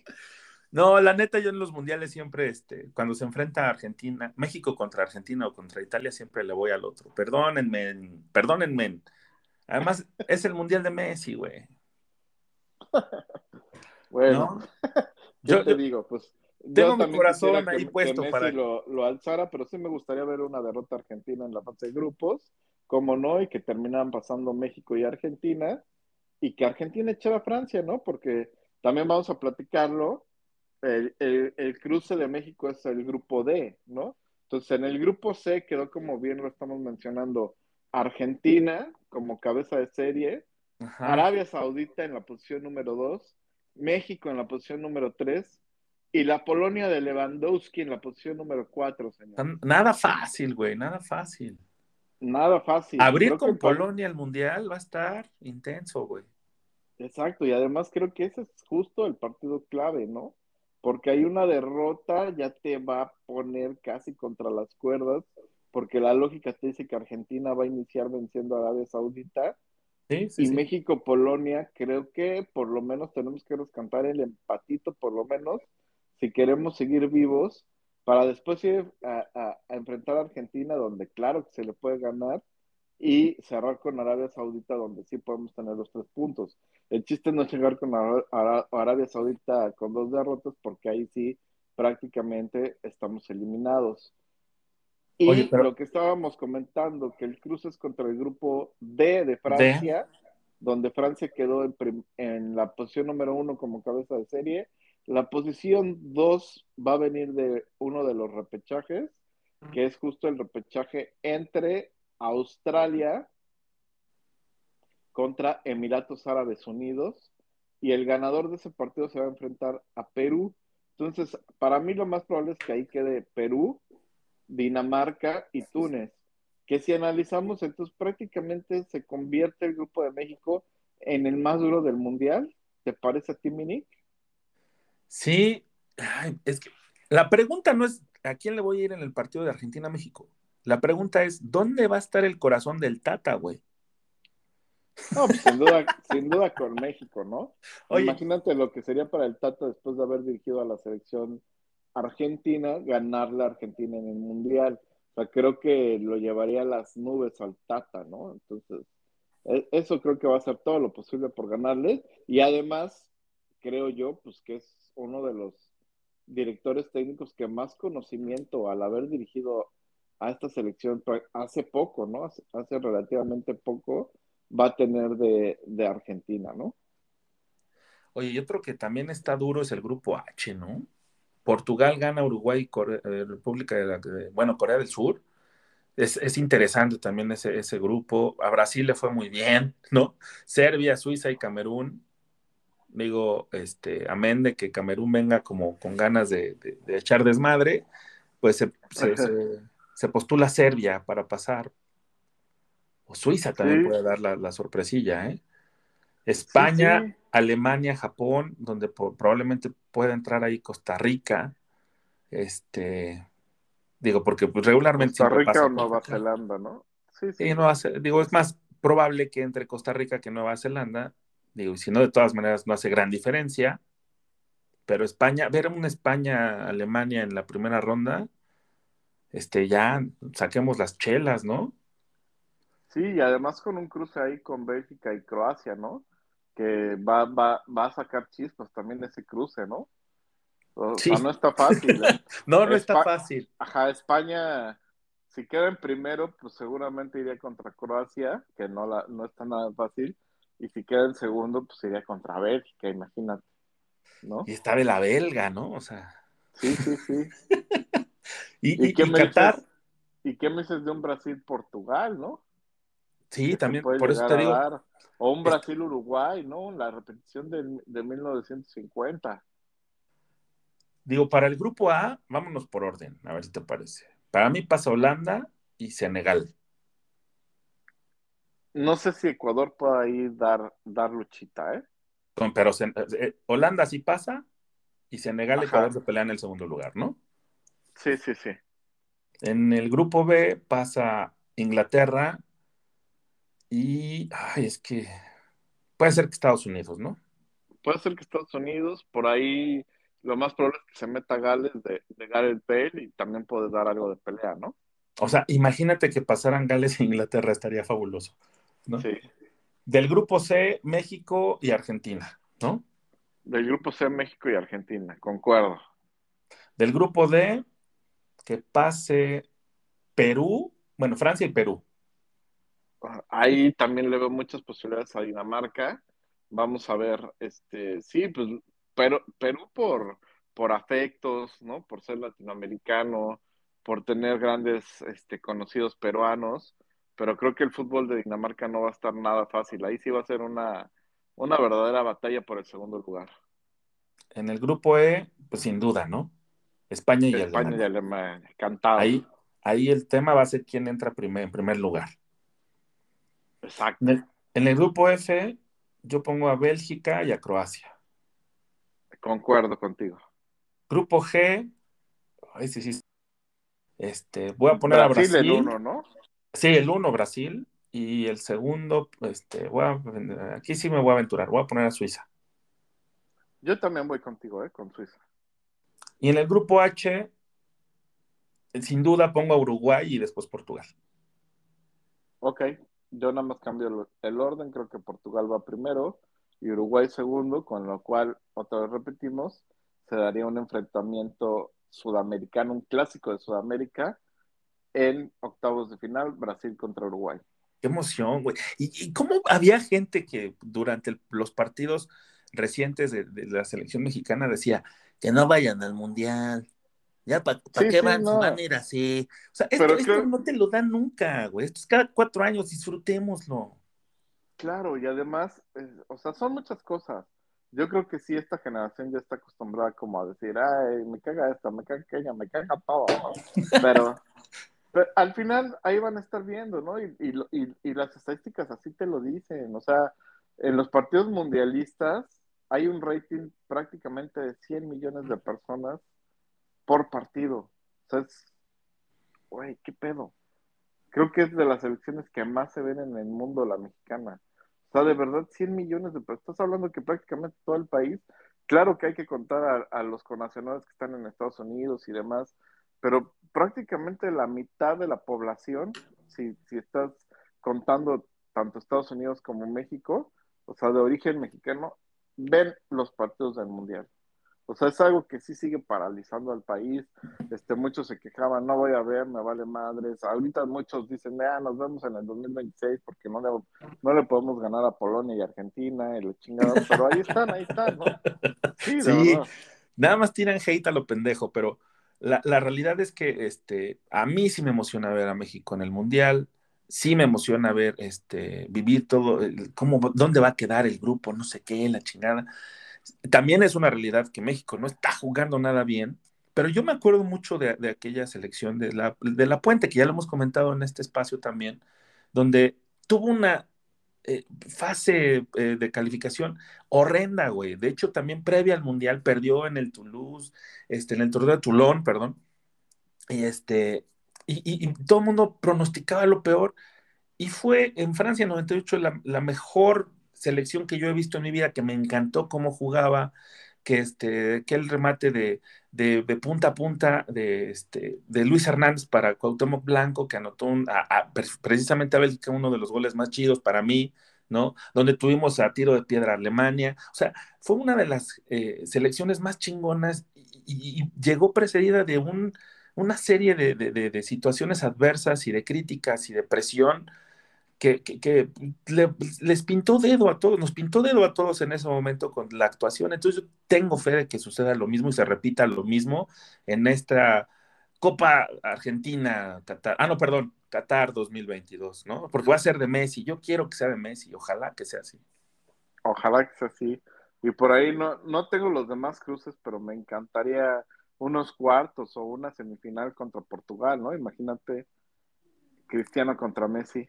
No, la neta, yo en los mundiales siempre, este, cuando se enfrenta a Argentina, México contra Argentina o contra Italia, siempre le voy al otro. Perdónenme, perdónenme. Además, es el mundial de Messi, güey. Bueno, ¿No? yo, Yo, te digo, pues. tengo mi corazón ahí que, puesto que Messi para- lo, lo alzara, pero sí me gustaría ver una derrota argentina en la fase de grupos, como no, y que terminaran pasando México y Argentina, y que Argentina echara a Francia, ¿no? Porque también vamos a platicarlo. El, el- el cruce de México es el grupo D, ¿no? Entonces, en el grupo C quedó como bien lo estamos mencionando, Argentina como cabeza de serie, Ajá. Arabia Saudita en la posición número 2, México en la posición número 3 y la Polonia de Lewandowski en la posición número 4, señor. Nada fácil, güey, nada fácil. Nada fácil. Abrir Creo con Polonia el mundial va a estar intenso, güey. Exacto, y además creo que ese es justo el partido clave, ¿no? Porque hay una derrota, ya te va a poner casi contra las cuerdas, porque la lógica te dice que Argentina va a iniciar venciendo a Arabia Saudita Sí, sí, y sí. México-Polonia, creo que por lo menos tenemos que rescatar el empatito, por lo menos, si queremos seguir vivos, para después ir a, a- a enfrentar a Argentina, donde claro que se le puede ganar, y cerrar con Arabia Saudita, donde sí podemos tener los tres puntos. El chiste no es llegar con Ara- Ara- Arabia Saudita con dos derrotas, porque ahí sí prácticamente estamos eliminados. Y Oye, pero- lo que estábamos comentando, que el cruce es contra el grupo D de Francia, donde Francia quedó en, prim- en la posición número uno como cabeza de serie. La posición dos va a venir de uno de los repechajes, que es justo el repechaje entre Australia contra Emiratos Árabes Unidos, y el ganador de ese partido se va a enfrentar a Perú. Entonces, para mí lo más probable es que ahí quede Perú, Dinamarca y Túnez. Que si analizamos, entonces prácticamente se convierte el grupo de México en el más duro del mundial. ¿Te parece a ti, Minik? Sí, ay, es que la pregunta no es a quién le voy a ir en el partido de Argentina-México. La pregunta es, ¿dónde va a estar el corazón del Tata, güey? No, pues sin duda, sin duda con México, ¿no? Oye. Imagínate lo que sería para el Tata después de haber dirigido a la selección argentina, ganarle a Argentina en el Mundial. O sea, creo que lo llevaría a las nubes al Tata, ¿no? Entonces, e- eso creo que va a hacer todo lo posible por ganarle. Y además, creo yo, pues que es uno de los directores técnicos que más conocimiento al haber dirigido a esta selección pra- hace poco, ¿no? Hace, hace relativamente poco va a tener de, de Argentina, ¿no? Oye, y otro que también está duro es el grupo H, ¿no? Portugal gana Uruguay, eh, República de, la, bueno, Corea del Sur. Es, es interesante también ese, ese grupo. A Brasil le fue muy bien, ¿no? Serbia, Suiza y Camerún. Digo, este, amén de que Camerún venga como con ganas de, de- echar desmadre, pues se- se postula Serbia para pasar. Suiza también Sí. puede dar la, la sorpresilla, ¿eh? España, Sí, sí. Alemania, Japón, donde probablemente pueda entrar ahí Costa Rica. Este, digo, porque pues, regularmente Costa Rica pasa o Nueva Costa. Zelanda, ¿no? Sí, sí. Nueva digo, es más probable que entre Costa Rica que Nueva Zelanda. Digo, y si no, de todas maneras no hace gran diferencia. Pero España, ver una España-Alemania en la primera ronda, este, ya saquemos las chelas, ¿no? Sí, y además con un cruce ahí con Bélgica y Croacia, ¿no? Que va, va, va a sacar chispas también ese cruce, ¿no? O Sí. sea, no está fácil. ¿eh? No, no está fácil. Ajá, España, si queda en primero, pues seguramente iría contra Croacia, que no, la, no está nada fácil. Y si queda en segundo, pues iría contra Bélgica, imagínate. ¿No? Y está de la belga, ¿no? O sea, Sí, sí, sí. y, ¿Y, y- qué y me Qatar, dices? ¿Y qué me dices de un Brasil-Portugal, no? Sí, también, puede por eso te digo. O un Brasil-Uruguay, ¿no? La repetición de, de 1950. digo, para el grupo A, vámonos por orden, a ver si te parece. Para mí pasa Holanda y Senegal. No sé si Ecuador pueda ahí dar, dar luchita, ¿eh? Pero Sen- eh, Holanda sí pasa y Senegal y. Ecuador se pelean en el segundo lugar, ¿no? Sí, sí, sí. En el grupo B pasa Inglaterra y, ay, es que puede ser que Estados Unidos, ¿no? Puede ser que Estados Unidos, por ahí lo más probable es que se meta Gales de, de Gareth Bale y también puede dar algo de pelea, ¿no? O sea, imagínate que pasaran Gales e Inglaterra, estaría fabuloso, ¿no? Sí. Del grupo C, México y Argentina, ¿no? Del grupo C, México y Argentina, concuerdo. Del grupo D, que pase Perú, bueno, Francia y Perú. Ahí también le veo muchas posibilidades a Dinamarca. Vamos a ver, este, sí, pues Perú, Perú por, por afectos, ¿no? Por ser latinoamericano, por tener grandes este, conocidos peruanos, pero creo que el fútbol de Dinamarca no va a estar nada fácil. Ahí sí va a ser una, una verdadera batalla por el segundo lugar. En el grupo E, pues sin duda, ¿no? España y España y Alemania. Alemania, cantado. Ahí, ahí el tema va a ser quién entra primer- en primer lugar. Exacto. En el, en el grupo F, yo pongo a Bélgica y a Croacia. Concuerdo contigo. Grupo G, ay, sí, sí. Este, voy a poner a Brasil Brasil. el uno, ¿no? Sí, el uno, Brasil. Y el segundo, este, voy a- aquí sí me voy a aventurar, voy a poner a Suiza. Yo también voy contigo, ¿eh? Con Suiza. Y en el grupo H, sin duda pongo a Uruguay y después Portugal. Ok, yo nada más cambio el, orden, creo que Portugal va primero y Uruguay segundo, con lo cual, otra vez repetimos, se daría un enfrentamiento sudamericano, un clásico de Sudamérica en octavos de final, Brasil contra Uruguay. Qué emoción, güey. ¿Y, cómo había gente que durante los partidos recientes de la selección mexicana decía que no vayan al mundial? Ya, ¿para Sí, qué sí, van, no. van a ir así? O sea, esto, esto creo- no te lo dan nunca, güey. Esto es cada cuatro años, disfrutémoslo. Claro, y además, eh, o sea, son muchas cosas. Yo creo que sí, esta generación ya está acostumbrada como a decir, ay, me caga esta, me caga aquella, me caga todo. Pero, pero al final ahí van a estar viendo, ¿no? Y, y, y- y las estadísticas así te lo dicen. O sea, en los partidos mundialistas hay un rating prácticamente de 100 millones de personas por partido. O sea, es, güey, ¿qué pedo? creo que es de las selecciones que más se ven en el mundo, la mexicana. O sea, de verdad, 100 millones de personas. Estás hablando que prácticamente todo el país, claro que hay que contar a, a los connacionales que están en Estados Unidos y demás, pero prácticamente la mitad de la población, si, si estás contando tanto Estados Unidos como México, o sea, de origen mexicano, ven los partidos del Mundial. O sea, es algo que sí sigue paralizando al país. Este, muchos se quejaban, no voy a ver, me vale madres. Ahorita muchos dicen, ah, nos vemos en el 2026 porque no le, no le podemos ganar a Polonia y Argentina y la chingada. Pero ahí están, ahí están, ¿no? Sí, nada más tiran hate a lo pendejo, pero la, la realidad es que este, a mí sí me emociona ver a México en el Mundial, sí me emociona ver, este, vivir todo, el- cómo, dónde va a quedar el grupo, no sé qué, la chingada. También es una realidad que México no está jugando nada bien, pero yo me acuerdo mucho de, de aquella selección de la, de la Puente, que ya lo hemos comentado en este espacio también, donde tuvo una eh, fase eh, de calificación horrenda, güey. De hecho, también previa al Mundial perdió en el Toulouse, este, en el torneo de Toulon, perdón. Y este, y, todo el mundo pronosticaba lo peor. Y fue en Francia 98 la, la mejor selección que yo he visto en mi vida, que me encantó cómo jugaba, que este, que el remate de, de, punta a punta de, este, de Luis Hernández para Cuauhtémoc Blanco, que anotó un, a- a- pre- precisamente uno de los goles más chidos para mí, ¿no? Donde tuvimos a tiro de piedra Alemania. O sea, fue una de las eh, selecciones más chingonas y, llegó precedida de un, una serie de- de- de situaciones adversas y de críticas y de presión que, que- que le- les pintó dedo a todos, nos pintó dedo a todos en ese momento con la actuación. Entonces yo tengo fe de que suceda lo mismo y se repita lo mismo en esta Copa Argentina, Qatar, ah, no, perdón, Qatar 2022, ¿no? Porque va a ser de Messi. Yo quiero que sea de Messi, ojalá que sea así. Ojalá que sea así. Y por ahí no, no tengo los demás cruces, pero me encantaría unos cuartos o una semifinal contra Portugal, ¿no? Imagínate Cristiano contra Messi.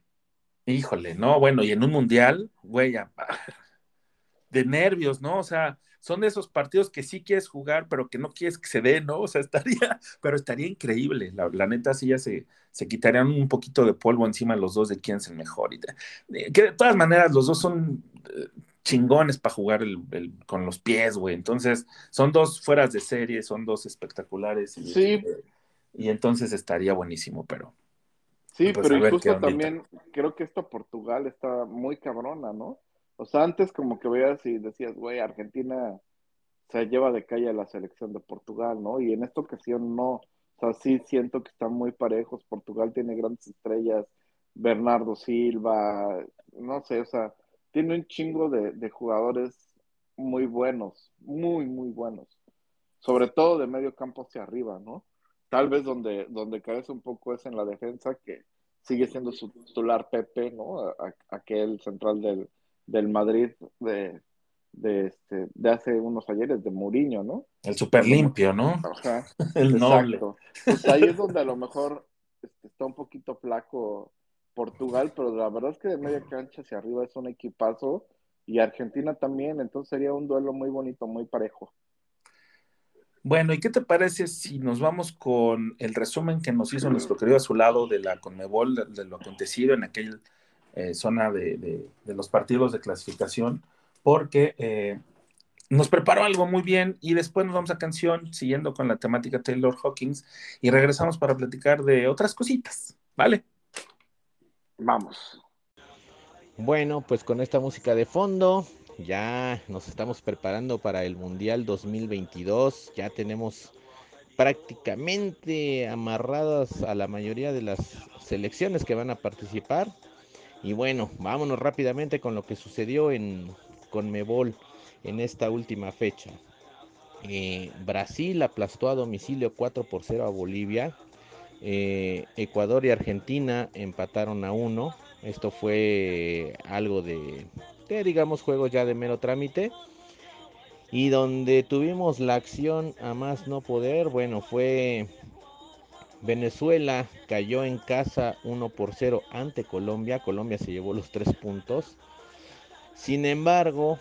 Híjole, no, bueno, y en un mundial, güey, de nervios, ¿no? O sea, son de esos partidos que sí quieres jugar, pero que no quieres que se dé, ¿no? O sea, estaría, pero estaría increíble. La, la neta, sí ya se, se quitarían un poquito de polvo encima los dos de quién es el mejor. Y de- que de todas maneras, los dos son eh, chingones para jugar el- el- con los pies, güey. Entonces, son dos fueras de serie, son dos espectaculares. Y, Sí. y entonces estaría buenísimo, pero Sí, Pues, pero ondita. también creo que esta Portugal está muy cabrona, ¿no? O sea, antes como que veías y decías, güey, Argentina se lleva de calle a la selección de Portugal, ¿no? Y en esta ocasión no. O sea, sí siento que están muy parejos. Portugal tiene grandes estrellas, Bernardo Silva, no sé, o sea, tiene un chingo de, de jugadores muy buenos, muy, muy buenos. Sobre todo de medio campo hacia arriba, ¿no? Tal vez donde, donde carece un poco es en la defensa, que sigue siendo su titular Pepe, ¿no? A- aquel central del, del Madrid de, de, este, de hace unos ayeres, de Mourinho, ¿no? el súper limpio, ¿no? Ajá, El noble. exacto. Pues ahí es donde a lo mejor este, está un poquito flaco Portugal, pero la verdad es que de media cancha hacia arriba es un equipazo y Argentina también, entonces sería un duelo muy bonito, muy parejo. Bueno, ¿y qué te parece si nos vamos con el resumen que nos hizo nuestro querido Azulado de la Conmebol, de, de lo acontecido en aquella zona de, de- de los partidos de clasificación? Porque eh, nos preparó algo muy bien y después nos vamos a canción siguiendo con la temática Taylor Hawkins y regresamos para platicar de otras cositas, ¿vale? Vamos. Bueno, pues con esta música de fondo ya nos estamos preparando para el Mundial 2022. Ya tenemos prácticamente amarradas a la mayoría de las selecciones que van a participar. Y bueno, vámonos rápidamente con lo que sucedió en Conmebol en esta última fecha. Eh, Brasil aplastó a domicilio 4 por 0 a Bolivia. Eh, Ecuador y Argentina empataron a 1. Esto fue algo de, digamos, juegos ya de mero trámite. Y donde tuvimos la acción a más no poder, bueno, fue Venezuela cayó en casa 1 por 0 ante Colombia. Colombia se llevó los tres puntos. Sin embargo,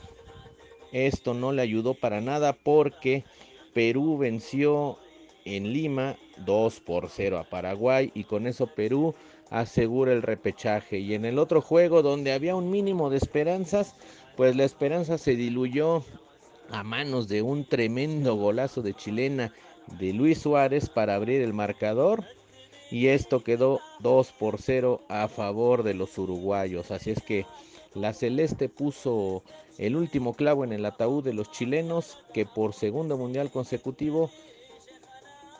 esto no le ayudó para nada porque Perú venció en Lima 2 por 0 a Paraguay y con eso Perú asegura el repechaje. Y en el otro juego donde había un mínimo de esperanzas, pues la esperanza se diluyó a manos de un tremendo golazo de chilena de Luis Suárez para abrir el marcador. Y esto quedó 2 por 0 a favor de los uruguayos. Así es que la Celeste puso el último clavo en el ataúd de los chilenos que por segundo mundial consecutivo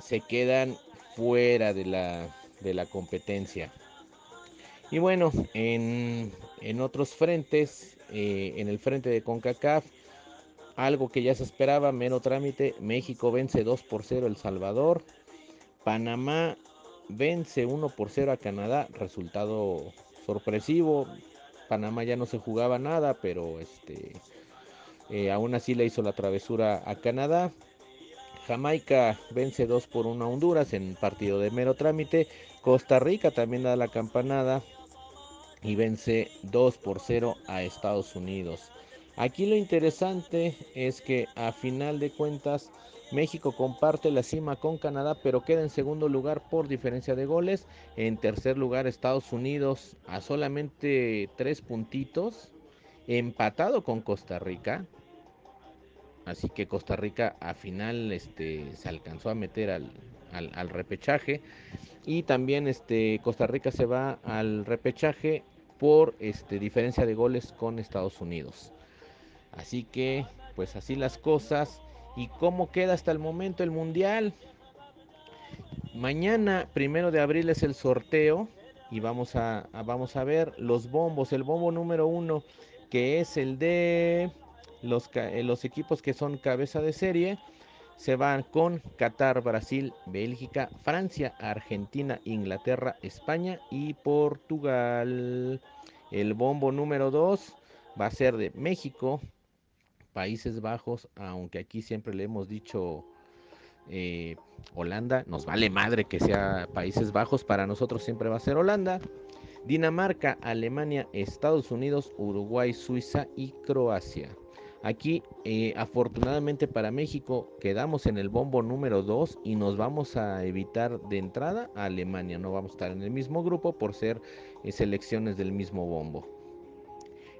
se quedan fuera de la, de la competencia. Y bueno, en, en otros frentes, eh, en el frente de CONCACAF, algo que ya se esperaba, mero trámite, México vence 2 por 0 El Salvador, Panamá vence 1 por 0 a Canadá, resultado sorpresivo, Panamá ya no se jugaba nada, pero este, eh, aún así le hizo la travesura a Canadá. Jamaica vence 2 por 1 a Honduras en partido de mero trámite. Costa Rica también da la campanada y vence 2 por 0 a Estados Unidos. Aquí lo interesante es que a final de cuentas México comparte la cima con Canadá, pero queda en segundo lugar por diferencia de goles. En tercer lugar Estados Unidos a solamente tres puntitos, empatado con Costa Rica. Así que Costa Rica a final este, se alcanzó a meter al, al, al repechaje. Y también este, Costa Rica se va al repechaje por este, diferencia de goles con Estados Unidos. Así que, pues así las cosas. ¿Y cómo queda hasta el momento el Mundial? Mañana, primero de abril, es el sorteo. Y vamos a, vamos a ver los bombos. El bombo número uno, que es el de los, eh, los equipos que son cabeza de serie, se van con Qatar, Brasil, Bélgica, Francia, Argentina, Inglaterra, España y Portugal. El bombo número 2 va a ser de México, Países Bajos, aunque aquí siempre le hemos dicho eh, Holanda, nos vale madre que sea Países Bajos, para nosotros siempre va a ser Holanda. Dinamarca, Alemania, Estados Unidos, Uruguay, Suiza y Croacia. Aquí, eh, afortunadamente para México, quedamos en el bombo número 2 y nos vamos a evitar de entrada a Alemania. No vamos a estar en el mismo grupo por ser eh, selecciones del mismo bombo.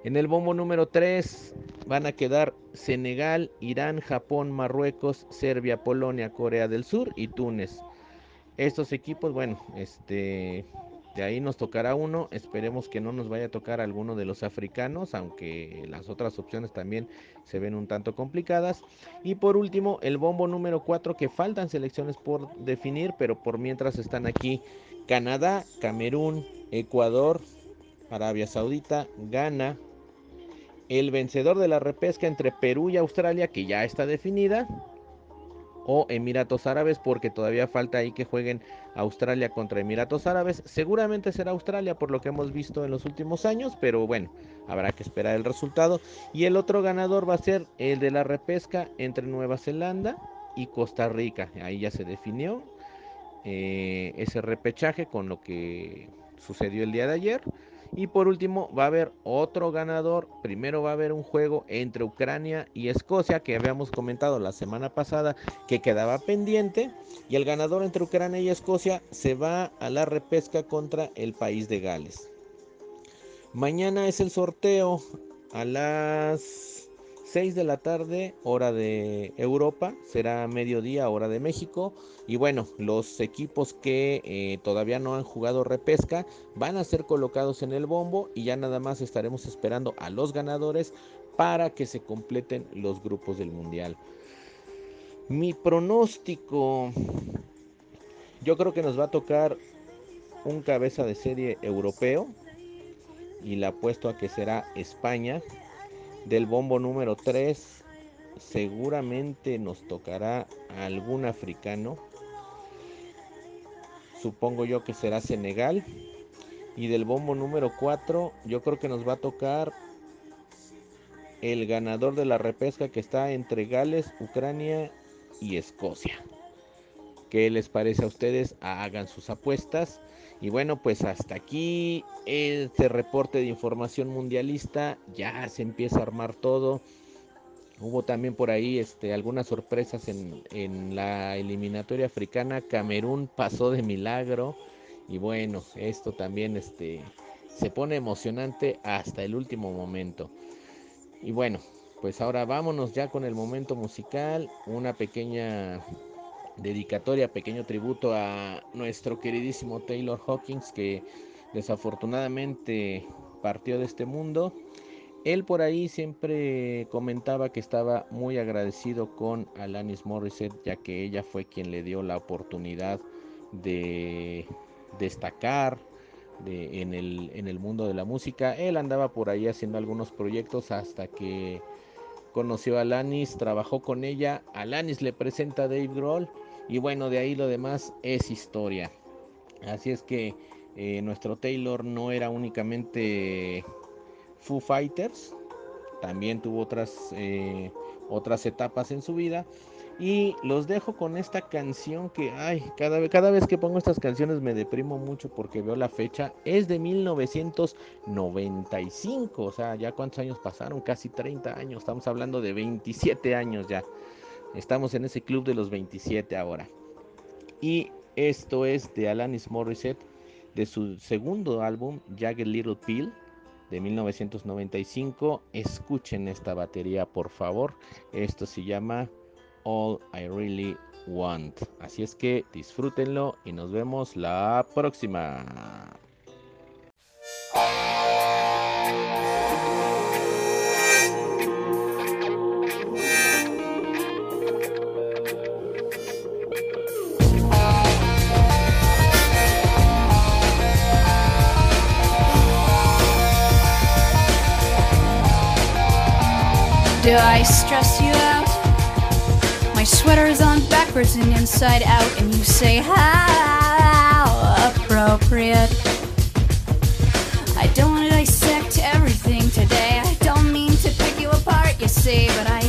En el bombo número 3 van a quedar Senegal, Irán, Japón, Marruecos, Serbia, Polonia, Corea del Sur y Túnez. Estos equipos, bueno, este, de ahí nos tocará uno. Esperemos que no nos vaya a tocar alguno de los africanos, aunque las otras opciones también se ven un tanto complicadas. Y por último, el bombo número 4, que faltan selecciones por definir, pero por mientras están aquí Canadá, Camerún, Ecuador, Arabia Saudita, Ghana, el vencedor de la repesca entre Perú y Australia, que ya está definida, o Emiratos Árabes, porque todavía falta ahí que jueguen Australia contra Emiratos Árabes. Seguramente será Australia por lo que hemos visto en los últimos años, pero bueno, habrá que esperar el resultado. Y el otro ganador va a ser el de la repesca entre Nueva Zelanda y Costa Rica. Ahí ya se definió eh, ese repechaje con lo que sucedió el día de ayer. Y por último va a haber otro ganador. Primero va a haber un juego entre Ucrania y Escocia que habíamos comentado la semana pasada que quedaba pendiente. Y el ganador entre Ucrania y Escocia se va a la repesca contra el país de Gales. Mañana es el sorteo a las 6 de la tarde, hora de Europa, será mediodía, hora de México. Y bueno, los equipos que eh, todavía no han jugado repesca van a ser colocados en el bombo y ya nada más estaremos esperando a los ganadores para que se completen los grupos del Mundial. Mi pronóstico, yo creo que nos va a tocar un cabeza de serie europeo y la apuesto a que será España. Del bombo número 3 seguramente nos tocará algún africano. Supongo yo que será Senegal. Y del bombo número 4 yo creo que nos va a tocar el ganador de la repesca que está entre Gales, Ucrania y Escocia. ¿Qué les parece a ustedes? Hagan sus apuestas. Y bueno, pues hasta aquí este reporte de información mundialista. Ya se empieza a armar todo. Hubo también por ahí este, algunas sorpresas en, en la eliminatoria africana. Camerún pasó de milagro Y bueno, esto también este, se pone emocionante hasta el último momento. Y bueno, pues ahora vámonos ya con el momento musical, una pequeña dedicatoria, pequeño tributo a nuestro queridísimo Taylor Hawkins que desafortunadamente partió de este mundo. Él por ahí siempre comentaba que estaba muy agradecido con Alanis Morissette, ya que ella fue quien le dio la oportunidad de destacar de- en, el, en el mundo de la música. Él andaba por ahí haciendo algunos proyectos hasta que conoció a Alanis, trabajó con ella. Alanis le presenta a Dave Grohl y bueno, de ahí lo demás es historia. Así es que eh, nuestro Taylor no era únicamente Foo Fighters, también tuvo otras, eh, otras etapas en su vida. Y los dejo con esta canción que, ay, cada, vez- cada vez que pongo estas canciones me deprimo mucho porque veo la fecha. Es de 1995, o sea, ya cuántos años pasaron, casi 30 años, estamos hablando de 27 años ya. Estamos en ese club de los 27 ahora. Y esto es de Alanis Morissette, de su segundo álbum, Jagged Little Pill, de 1995. Escuchen esta batería, por favor. Esto se llama All I Really Want. Así es que disfrútenlo y nos vemos la próxima. My sweater is on backwards and inside out, and you say, How appropriate. I don't want to dissect everything today. I don't mean to pick you apart, you see, but I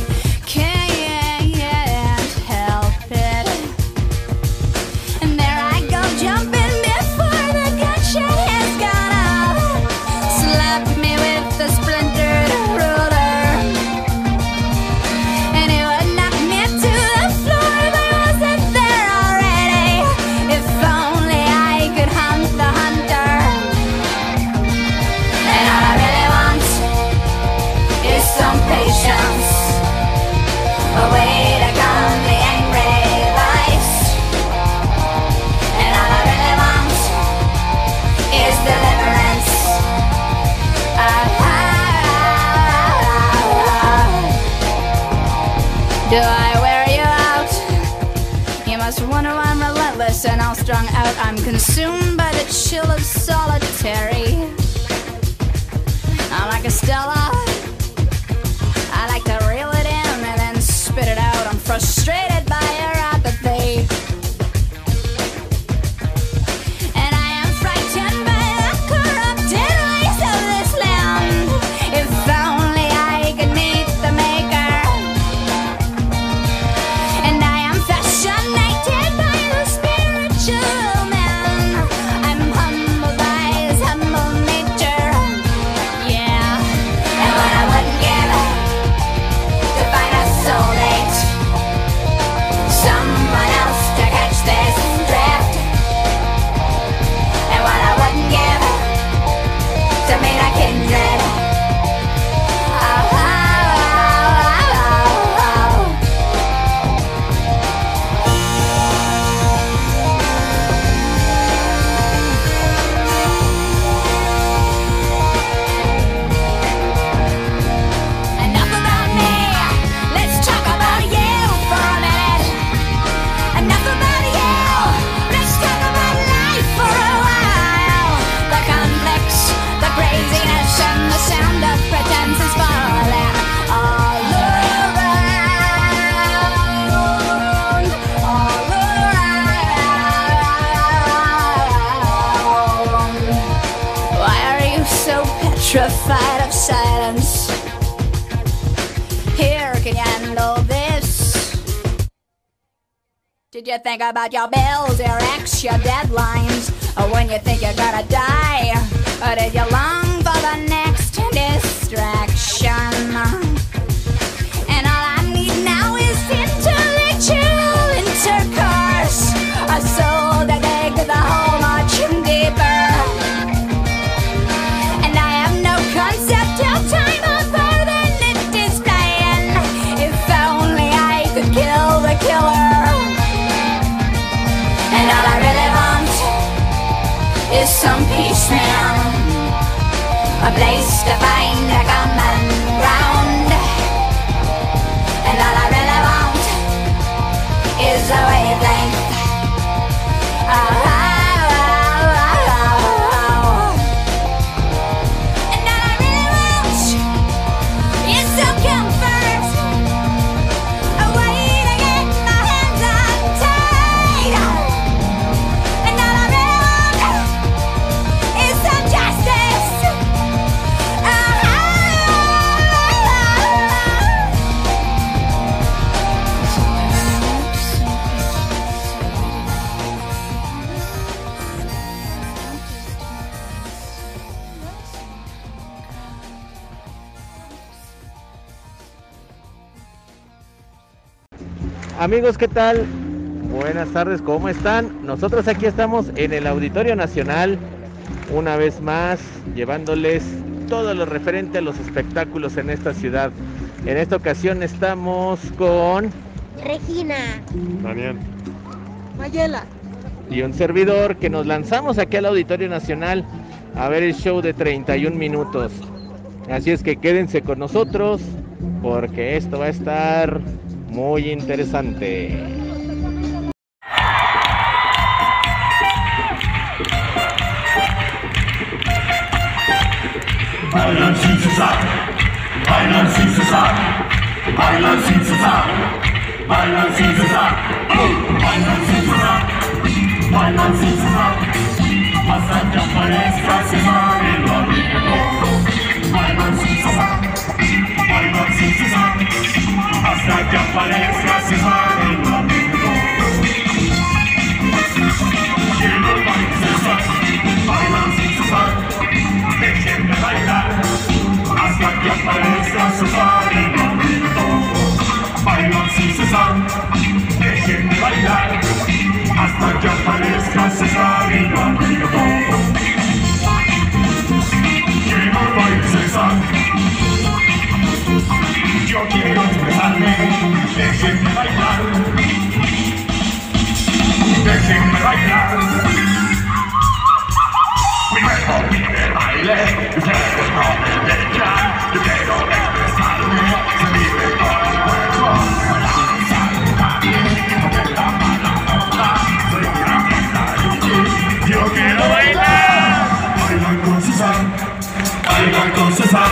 about your bills, your ex, your deadlines? Or when you think you're gonna die? Or did you long Amigos, ¿qué tal? Buenas tardes, ¿cómo están? Nosotros aquí estamos en el Auditorio Nacional, una vez más, llevándoles todo lo referente a los espectáculos en esta ciudad. En esta ocasión estamos con Regina. Daniel. Mayela. y un servidor que nos lanzamos aquí al Auditorio Nacional a ver el show de 31 minutos. Así es que quédense con nosotros porque esto va a estar muy interesante. Bailan sin cesar, bailan sin cesar, bailan yo quiero expresarme, dejen de bailar, dejen de bailar. Pide baile, no me dejan, yo quiero expresarme, salir de todo el cuerpo, mover la mano, soy un gran bailarín, yo quiero bailar. Bailan con César, bailan con César,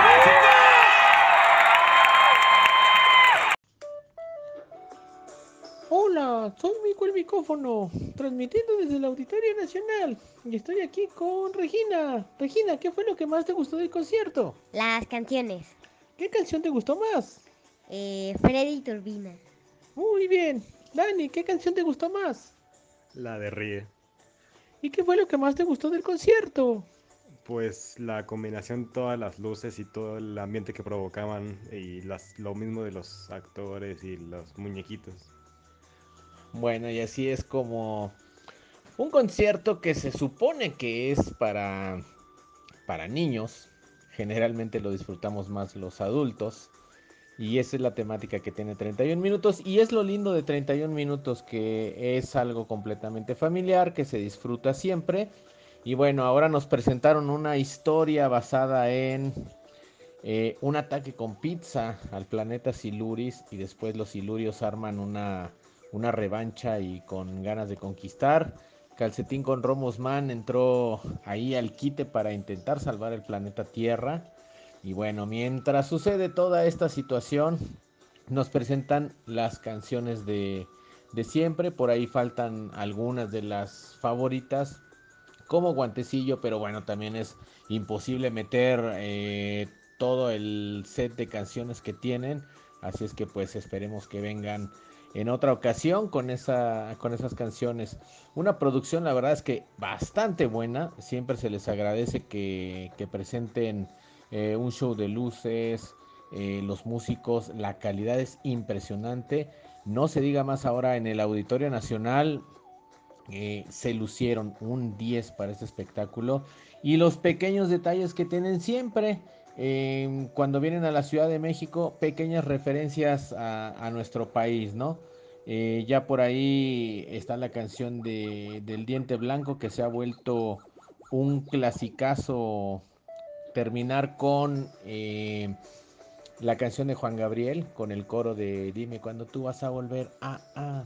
Hola, soy Mico el Micófono, transmitiendo desde el Auditorio Nacional. Y estoy aquí con Regina. Regina, ¿qué fue lo que más te gustó del concierto? Las canciones. ¿Qué canción te gustó más? Eh, Freddy Turbina. Muy bien. Dani, ¿qué canción te gustó más? La de Ríe. ¿Y qué fue lo que más te gustó del concierto? Pues la combinación, todas las luces y todo el ambiente que provocaban y las, lo mismo de los actores y los muñequitos. Bueno, y así es como un concierto que se supone que es para, para niños. Generalmente lo disfrutamos más los adultos. Y esa es la temática que tiene 31 minutos. Y es lo lindo de 31 minutos, que es algo completamente familiar, que se disfruta siempre. Y bueno, ahora nos presentaron una historia basada en eh, un ataque con pizza al planeta Siluris. Y después los Silurios arman una, una revancha y con ganas de conquistar. Calcetín con Romosman entró ahí al quite para intentar salvar el planeta Tierra. Y bueno, mientras sucede toda esta situación, nos presentan las canciones de, de siempre. Por ahí faltan algunas de las favoritas, como Guantecillo, pero bueno, también es imposible meter eh, todo el set de canciones que tienen. Así es que pues esperemos que vengan en otra ocasión con, esa, con esas canciones. Una producción, la verdad es que bastante buena. Siempre se les agradece que, presenten eh, un show de luces, eh, los músicos, la calidad es impresionante. No se diga más ahora en el Auditorio Nacional. eh, se lucieron un 10 para este espectáculo. Y los pequeños detalles que tienen siempre. Eh, cuando vienen a la Ciudad de México, pequeñas referencias a, a nuestro país, ¿no? Eh, ya por ahí está la canción de, del Diente Blanco que se ha vuelto un clasicazo. Terminar con eh, la canción de Juan Gabriel, con el coro de Dime cuando tú vas a volver. Ah, ah.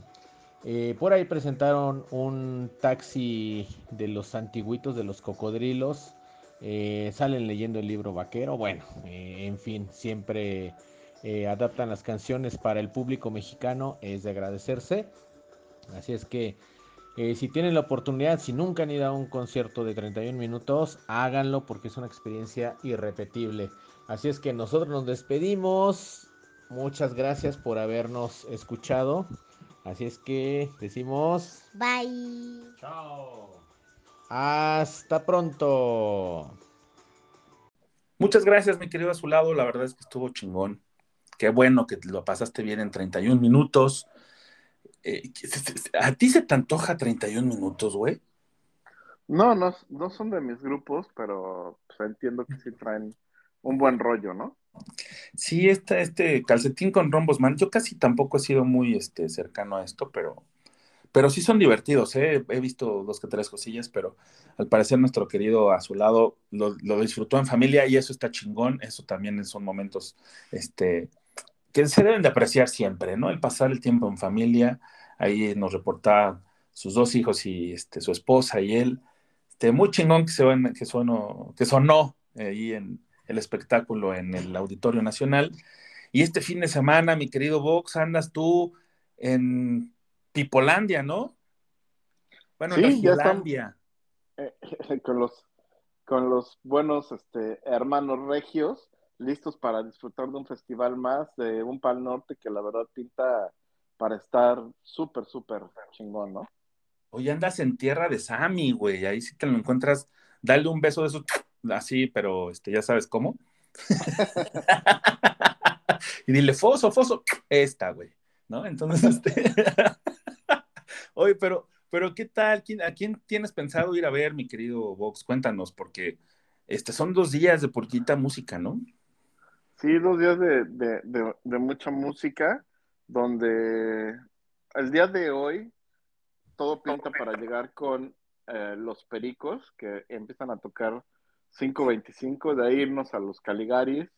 Eh, por ahí presentaron un taxi de los antiguitos, de los cocodrilos. Eh, salen leyendo el libro vaquero. Bueno, eh, en fin, siempre eh, adaptan las canciones para el público mexicano. Es de agradecerse. Así es que eh, si tienen la oportunidad, si nunca han ido a un concierto de 31 minutos, háganlo porque es una experiencia irrepetible. Así es que nosotros nos despedimos. Muchas gracias por habernos escuchado. Así es que decimos Bye. chao. Hasta pronto. Muchas gracias, mi querido Azulado. La verdad es que estuvo chingón. Qué bueno que lo pasaste bien en 31 minutos. Eh, ¿A ti se te antoja 31 minutos, güey? No, no, no son de mis grupos, pero pues, entiendo que sí traen un buen rollo, ¿no? Sí, este, este calcetín con rombos, man. Yo casi tampoco he sido muy este, cercano a esto, pero, pero sí son divertidos, ¿eh? He visto dos que tres cosillas, pero al parecer nuestro querido a su lado lo, lo disfrutó en familia y eso está chingón. Eso también son momentos este, que se deben de apreciar siempre, ¿no? El pasar el tiempo en familia. Ahí nos reporta sus dos hijos y este, su esposa y él. Este, muy chingón que, se que, que sonó eh, ahí en el espectáculo en el Auditorio Nacional. Y este fin de semana, mi querido Vox, andas tú en Pipolandia, ¿no? Bueno, en Sí, ya. Eh, con los con los buenos este, hermanos regios, listos para disfrutar de un festival más de un Pal Norte que la verdad pinta para estar súper, súper chingón, ¿no? Hoy andas en tierra de Sammy, güey. Ahí sí te lo encuentras. Dale un beso de esos así, pero este, ya sabes cómo. y dile, Foso, Foso, esta, güey. ¿No? Entonces, este. Oye, pero, pero ¿qué tal? ¿Quién- ¿A quién tienes pensado ir a ver, mi querido Vox? Cuéntanos, porque este, son dos días de purquita música, ¿no? Sí, dos días de, de, de, de mucha música, donde el día de hoy todo pinta para llegar con eh, los Pericos, que empiezan a tocar 5.25, de ahí irnos a los Caligaris,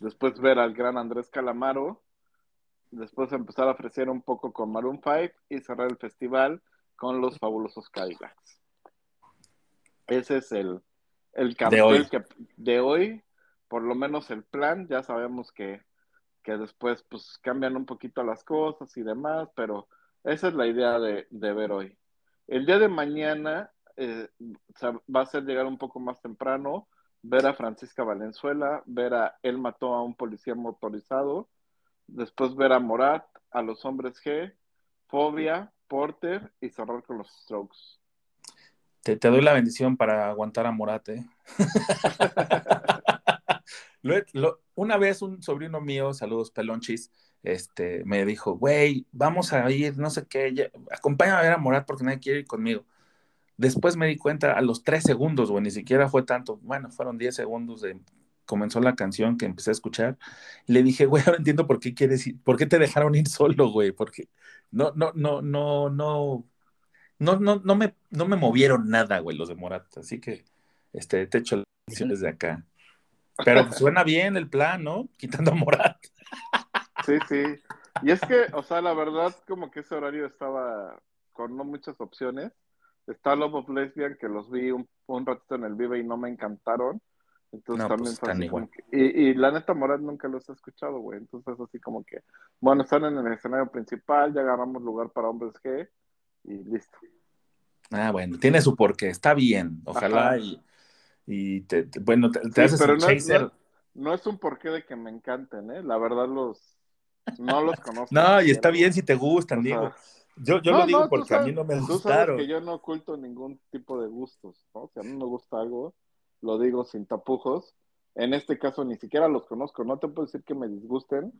después ver al gran Andrés Calamaro, después empezar a ofrecer un poco con Maroon 5 y cerrar el festival con los fabulosos Cadillacs. Ese es el, el cartel que de hoy, por lo menos el plan, ya sabemos que, que después pues cambian un poquito las cosas y demás, pero esa es la idea de, de ver hoy. El día de mañana eh, va a ser llegar un poco más temprano, ver a Francisca Valenzuela, ver a Él mató a un policía motorizado, después ver a Morat, a los hombres G, Fobia, Porter y cerrar con los Strokes. Te, te doy la bendición para aguantar a. Lo he- lo- una vez un sobrino mío, saludos pelonchis, este, me dijo, güey, vamos a ir, no sé qué, ya- acompáñame a ver a Morat porque nadie quiere ir conmigo. Después me di cuenta a los tres segundos, güey, ni siquiera fue tanto, bueno, fueron diez segundos de comenzó la canción que empecé a escuchar. Y le dije, güey, ahora entiendo por qué quieres ir, por qué te dejaron ir solo, güey, porque no, no, no, no, no, no, no, no me, no me movieron nada, güey, los de Morat. Así que, este, te echo la bendición desde acá. Pero pues, suena bien el plan, ¿no? Quitando a Morat. Sí, sí. Y es que, o sea, la verdad, como que ese horario estaba con no muchas opciones. Está Love of Lesbian, que los vi un, un ratito en el Vive y no me encantaron. Entonces No, también pues, así igual. como que... Y, y la neta, Morat nunca los he escuchado, güey. Entonces así como que, bueno, están en el escenario principal, ya agarramos lugar para hombres G y listo. Ah, bueno, tiene su porqué, está bien. Ojalá Ajá. y, y te, te- bueno, te, te Sí, haces pero no, chaser. no- no es un porqué de que me encanten, ¿eh? La verdad los no los conozco. No, y está bien si te gustan, digo. Yo, yo no, lo digo porque a mí no me Tú sabes gustaron. que yo no oculto ningún tipo de gustos, ¿no? Si a mí me gusta algo, lo digo sin tapujos. En este caso ni siquiera los conozco, no te puedo decir que me disgusten.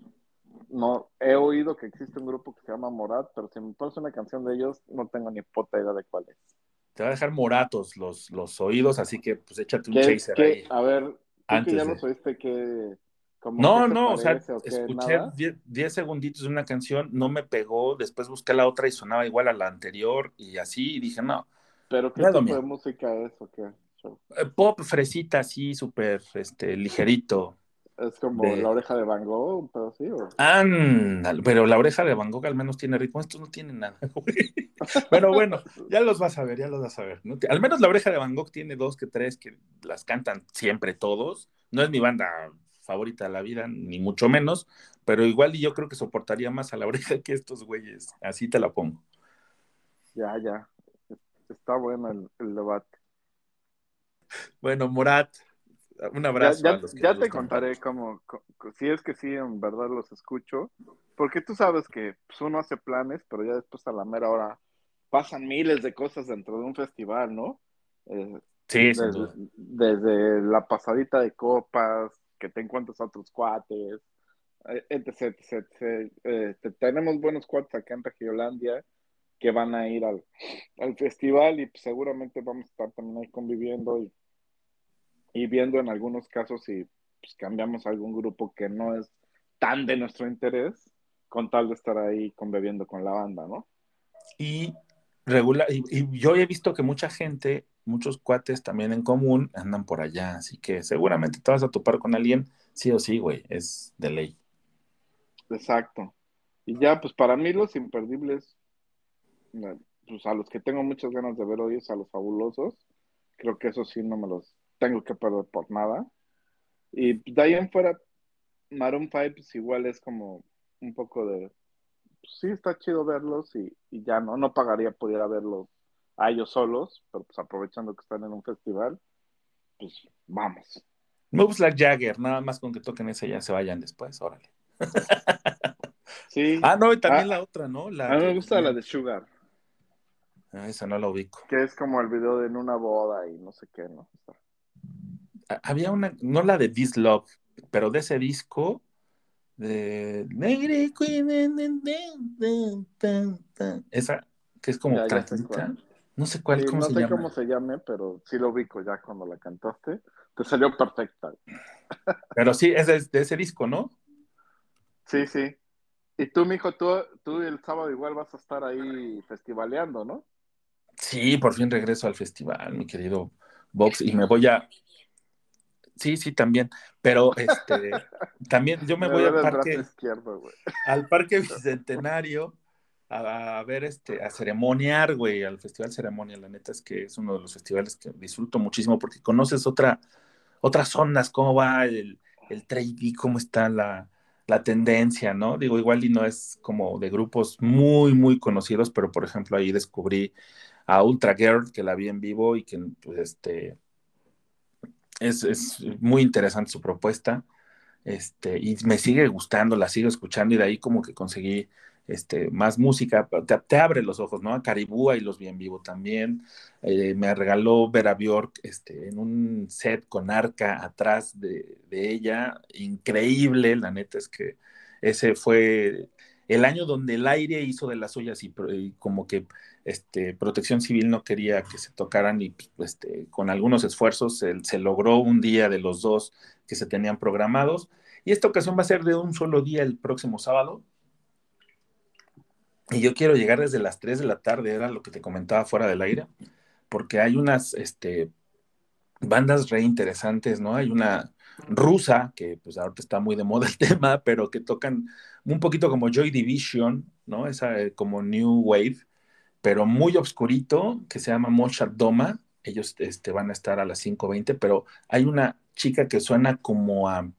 No, he oído que existe un grupo que se llama Morat, pero si me pones una canción de ellos, no tengo ni puta idea de cuál es. Te va a dejar moratos los, los oídos, así que pues échate un ¿Qué- chaser qué- ahí. a ver, Antes que ya de- los oíste, que como No, qué te no, o sea, parece o escuché nada? 10 segunditos de una canción, no me pegó, después busqué la otra y sonaba igual a la anterior y así, y dije, no, Pero qué tipo de música es o qué? Eh, pop fresita así, súper este, ligerito. Es como De- la oreja de Van Gogh, un pedo así, o Ándale, pero la oreja de Van Gogh al menos tiene ritmo, estos no tienen nada, güey. Pero bueno, ya los vas a ver, ya los vas a ver. ¿no? Al menos la oreja de Van Gogh tiene dos que tres que las cantan siempre todos. No es mi banda favorita de la vida, ni mucho menos, pero igual y yo creo que soportaría más a la oreja que estos güeyes. Así te la pongo. ya, ya. Está bueno el, el debate. Bueno, Morat, un abrazo. ya- a los que ya les te gustan. contaré cómo, si es que sí, en verdad los escucho, porque tú sabes que pues, uno hace planes, pero ya después a la mera hora pasan miles de cosas dentro de un festival, ¿no? Eh, Sí, sin desde, duda. desde la pasadita de copas, que te encuentras a otros cuates, eh, etc, etc, etc. Eh, te- tenemos buenos cuates acá en Regiolandia que van a ir al, al festival y pues, seguramente vamos a estar también ahí conviviendo y, y viendo en algunos casos si pues, cambiamos a algún grupo que no es tan de nuestro interés, con tal de estar ahí conviviendo con la banda, ¿no? Y regular, y, y yo he visto que mucha gente, muchos cuates también en común andan por allá, así que seguramente te vas a topar con alguien, sí o sí, güey, es de ley. Exacto. Y ya, pues para mí los imperdibles, pues a los que tengo muchas ganas de ver hoy es a los fabulosos. Creo que eso sí no me los tengo que perder por nada. Y de ahí en fuera, Maroon 5 pues igual es como un poco de, pues, sí está chido verlos y, y ya no, no pagaría por ir a verlos a ellos solos, pero pues aprovechando que están en un festival, pues vamos. Moves like Jagger, nada más con que toquen esa ya se vayan después, órale. Sí. Ah, no, y también Ah, la otra, ¿no? La A mí me que- gusta la de Sugar. Ah, esa no la ubico. que es como el video de en una boda y no sé qué, ¿no? Había una, no la de This Love, pero de ese disco de esa que es como Ya, sé. No sé cuál, sí, cómo no se sé llama. cómo se llame, pero sí lo ubico ya cuando la cantaste. Te salió perfecta. Pero sí, es de, de ese disco, ¿no? Sí, sí. Y tú, mijo, tú, tú el sábado igual vas a estar ahí festivaleando, ¿no? Sí, por fin regreso al festival, mi querido Vox, y me voy a. Sí, sí, también. Pero este, también yo me Me voy al parque, al parque bicentenario a, a ver este, a ceremoniar, güey, al Festival Ceremonia. La neta es que es uno de los festivales que disfruto muchísimo porque conoces otra, otras ondas, cómo va el, el trading, cómo está la, la tendencia, ¿no? Digo, igual y no es como de grupos muy, muy conocidos, pero por ejemplo ahí descubrí a Ultra Girl, que la vi en vivo y que pues, este, es, es muy interesante su propuesta. Este, y me sigue gustando, la sigo escuchando y de ahí como que conseguí este, más música, te, te abre los ojos, ¿no? A Caribú y los vi en vivo también. Eh, me regaló Vera Bjork este, en un set con arca atrás de, de, ella, increíble, la neta es que ese fue el año donde el aire hizo de las suyas y, como que este, Protección Civil no quería que se tocaran y este, con algunos esfuerzos se, se logró un día de los dos que se tenían programados. Y esta ocasión va a ser de un solo día el próximo sábado. Y yo quiero llegar desde las 3 de la tarde, era lo que te comentaba fuera del aire, porque hay unas este, bandas re interesantes, ¿no? Hay una rusa, que pues ahorita está muy de moda el tema, pero que tocan un poquito como Joy Division, ¿no? Esa eh, como New Wave, pero muy obscurito, que se llama Moshat Doma. Ellos este, van a estar a las 5.20, pero hay una chica que suena como a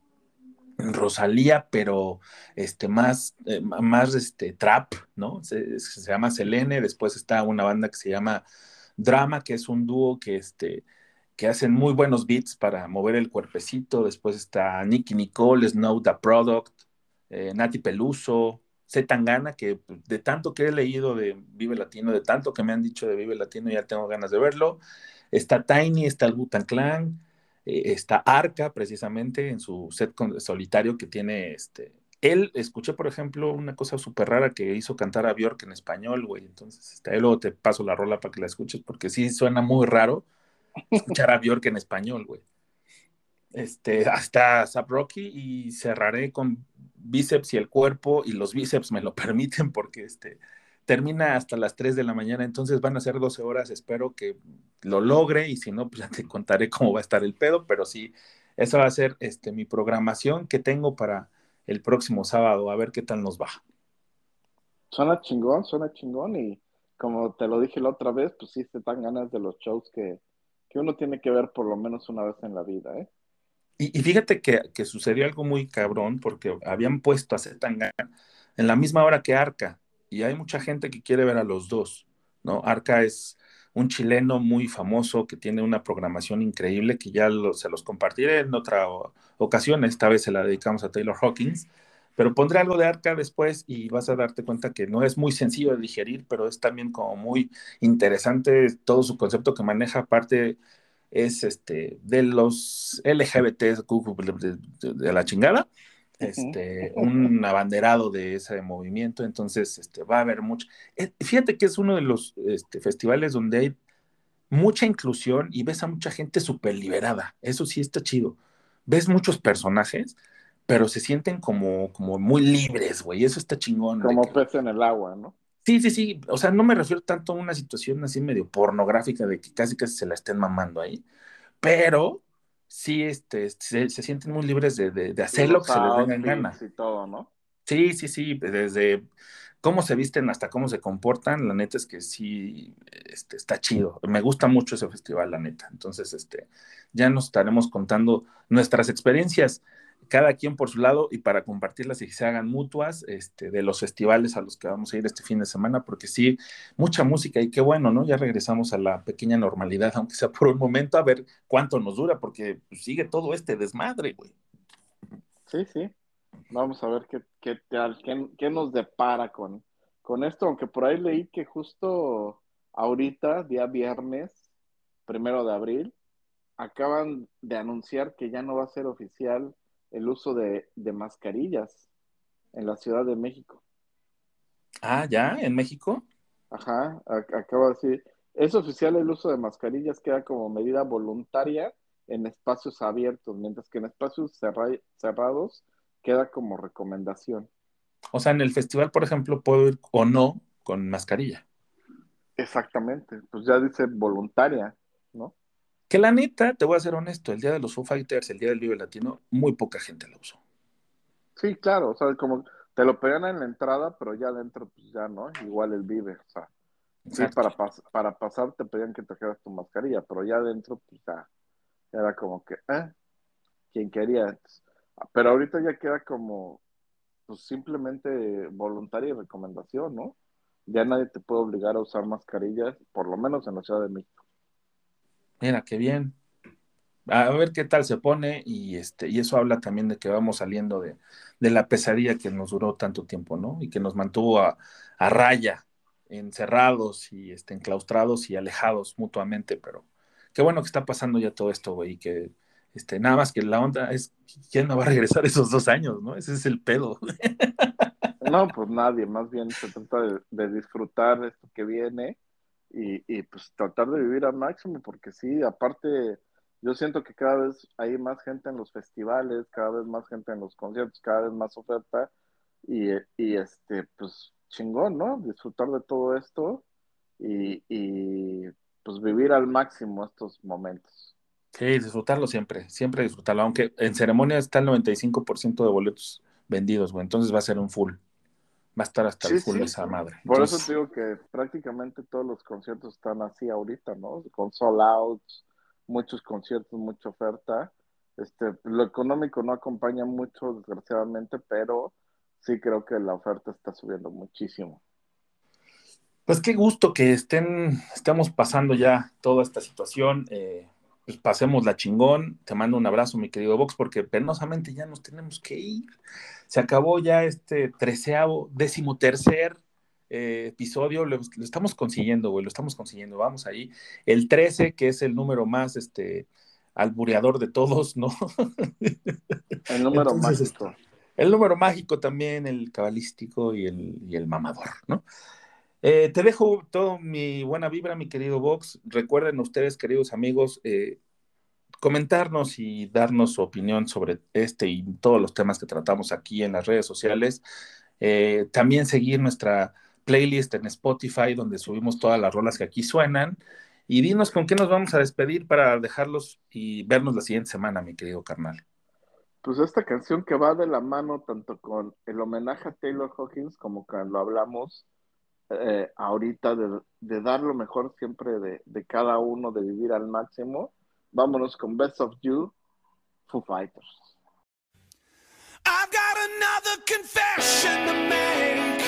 Rosalía, pero este, más, eh, más este, trap, ¿no? Se, se, llama Selene, después está una banda que se llama Drama, que es un dúo que, este, que hacen muy buenos beats para mover el cuerpecito. Después está Nicky Nicole, Snow the Product, eh, Nati Peluso, Z Tangana, que de tanto que he leído de Vive Latino, de tanto que me han dicho de Vive Latino, ya tengo ganas de verlo. Está Tiny, está el Butan Clan, eh, está Arca, precisamente, en su set solitario que tiene este. Él, escuché, por ejemplo, una cosa súper rara que hizo cantar a Bjork en español, güey. Entonces, este, ahí luego te paso la rola para que la escuches, porque sí suena muy raro escuchar a Bjork en español, güey. Este, hasta Zap Rocky y cerraré con bíceps y el cuerpo, y los bíceps me lo permiten porque este, termina hasta las 3 de la mañana, entonces van a ser 12 horas, espero que lo logre y si no, pues ya te contaré cómo va a estar el pedo, pero sí, esa va a ser este, mi programación que tengo para el próximo sábado, a ver qué tal nos va. Suena chingón, suena chingón y como te lo dije la otra vez, pues sí te dan ganas de los shows que, que uno tiene que ver por lo menos una vez en la vida, ¿eh? Y, fíjate que, sucedió algo muy cabrón porque habían puesto a Zetangana en la misma hora que Arca y hay mucha gente que quiere ver a los dos, ¿no? Arca es un chileno muy famoso que tiene una programación increíble que ya se los compartiré en otra ocasión, esta vez se la dedicamos a Taylor Hawkins, pero pondré algo de Arca después y vas a darte cuenta que no es muy sencillo de digerir, pero es también como muy interesante todo su concepto que maneja, aparte es este de los LGBT de, de- de la chingada, este, un abanderado de ese movimiento, entonces este, va a haber mucho. eh, Fíjate que es uno de los este, festivales donde hay mucha inclusión y ves a mucha gente súper liberada, eso sí está chido. Ves muchos personajes, pero se sienten como, como muy libres, güey, eso está chingón. Como que- pez en el agua, ¿no? Sí, sí, sí. O sea, no me refiero tanto a una situación así medio pornográfica de que casi casi se la estén mamando ahí, pero sí este, se, se sienten muy libres de, de- de hacer lo que se les venga en gana. Y todo, ¿no? Sí, sí, sí. Desde cómo se visten hasta cómo se comportan, la neta es que sí este, está chido. Me gusta mucho ese festival, la neta. Entonces, este, ya nos estaremos contando nuestras experiencias cada quien por su lado y para compartirlas y que se hagan mutuas este, de los festivales a los que vamos a ir este fin de semana, porque sí, mucha música y qué bueno, ¿no? Ya regresamos a la pequeña normalidad, aunque sea por un momento, a ver cuánto nos dura, porque sigue todo este desmadre, güey. Sí, sí. Vamos a ver qué, qué, qué, qué nos depara con, con esto, aunque por ahí leí que justo ahorita, día viernes, primero de abril, acaban de anunciar que ya no va a ser oficial el uso de, de mascarillas en la Ciudad de México. Ah, ya, en México. Ajá, a- acaba de decir, es oficial el uso de mascarillas, queda como medida voluntaria en espacios abiertos, mientras que en espacios cerra- cerrados queda como recomendación. O sea, en el festival, por ejemplo, puedo ir o no con mascarilla. Exactamente, pues ya dice voluntaria. Que la neta, te voy a ser honesto, el día de los Foo Fighters, el día del Vive Latino, muy poca gente la usó. Sí, claro, o sea, como te lo pegan en la entrada, pero ya adentro, pues ya, ¿no? Igual el vive, o sea, sí, para, pas- para pasar te pedían que trajeras tu mascarilla, pero ya adentro, pues ya, era como que, ¿eh? Quien quería. Pero ahorita ya queda como, pues simplemente voluntaria y recomendación, ¿no? Ya nadie te puede obligar a usar mascarillas, por lo menos en la Ciudad de México. Mira, qué bien. A ver qué tal se pone y este y eso habla también de que vamos saliendo de, de la pesadilla que nos duró tanto tiempo, ¿no? Y que nos mantuvo a, a raya, encerrados y este, enclaustrados y alejados mutuamente, pero qué bueno que está pasando ya todo esto, güey, y que este, nada más que la onda es quién me va a regresar esos dos años, ¿no? Ese es el pedo. No, pues nadie, más bien se trata de, de disfrutar esto que viene y, y, pues tratar de vivir al máximo, porque sí, aparte, yo siento que cada vez hay más gente en los festivales, cada vez más gente en los conciertos, cada vez más oferta y, este, pues chingón, ¿no? Disfrutar de todo esto y, y pues vivir al máximo estos momentos. Sí, disfrutarlo siempre, siempre disfrutarlo, aunque en ceremonia está el 95% de boletos vendidos, güey, entonces va a ser un full. Va a estar hasta el full sí. esa madre. Por Entonces, eso te digo que prácticamente todos los conciertos están así ahorita, ¿no? Con sold outs, muchos conciertos, mucha oferta. Este, lo económico no acompaña mucho, desgraciadamente, pero sí creo que la oferta está subiendo muchísimo. Pues qué gusto que estén, estamos pasando ya toda esta situación. eh, pues pasemos la chingón. Te mando un abrazo, mi querido Vox, porque penosamente ya nos tenemos que ir. Se acabó ya este treceavo, decimotercer eh, episodio. Lo, lo estamos consiguiendo, güey, lo estamos consiguiendo. Vamos ahí. El 13, que es el número más este, albureador de todos, ¿no? El número Entonces, mágico. El número mágico también, el cabalístico y el, y el mamador, ¿no? Eh, te dejo todo mi buena vibra, mi querido Vox. Recuerden ustedes, queridos amigos, eh, comentarnos y darnos su opinión sobre este y todos los temas que tratamos aquí en las redes sociales. Eh, también seguir nuestra playlist en Spotify, donde subimos todas las rolas que aquí suenan. Y dinos con qué nos vamos a despedir para dejarlos y vernos la siguiente semana, mi querido carnal. Pues esta canción que va de la mano tanto con el homenaje a Taylor Hawkins como cuando hablamos eh, ahorita de, de dar lo mejor siempre de, de cada uno, de vivir al máximo. Vámonos con Best of You, Foo Fighters. I've got another confession to make.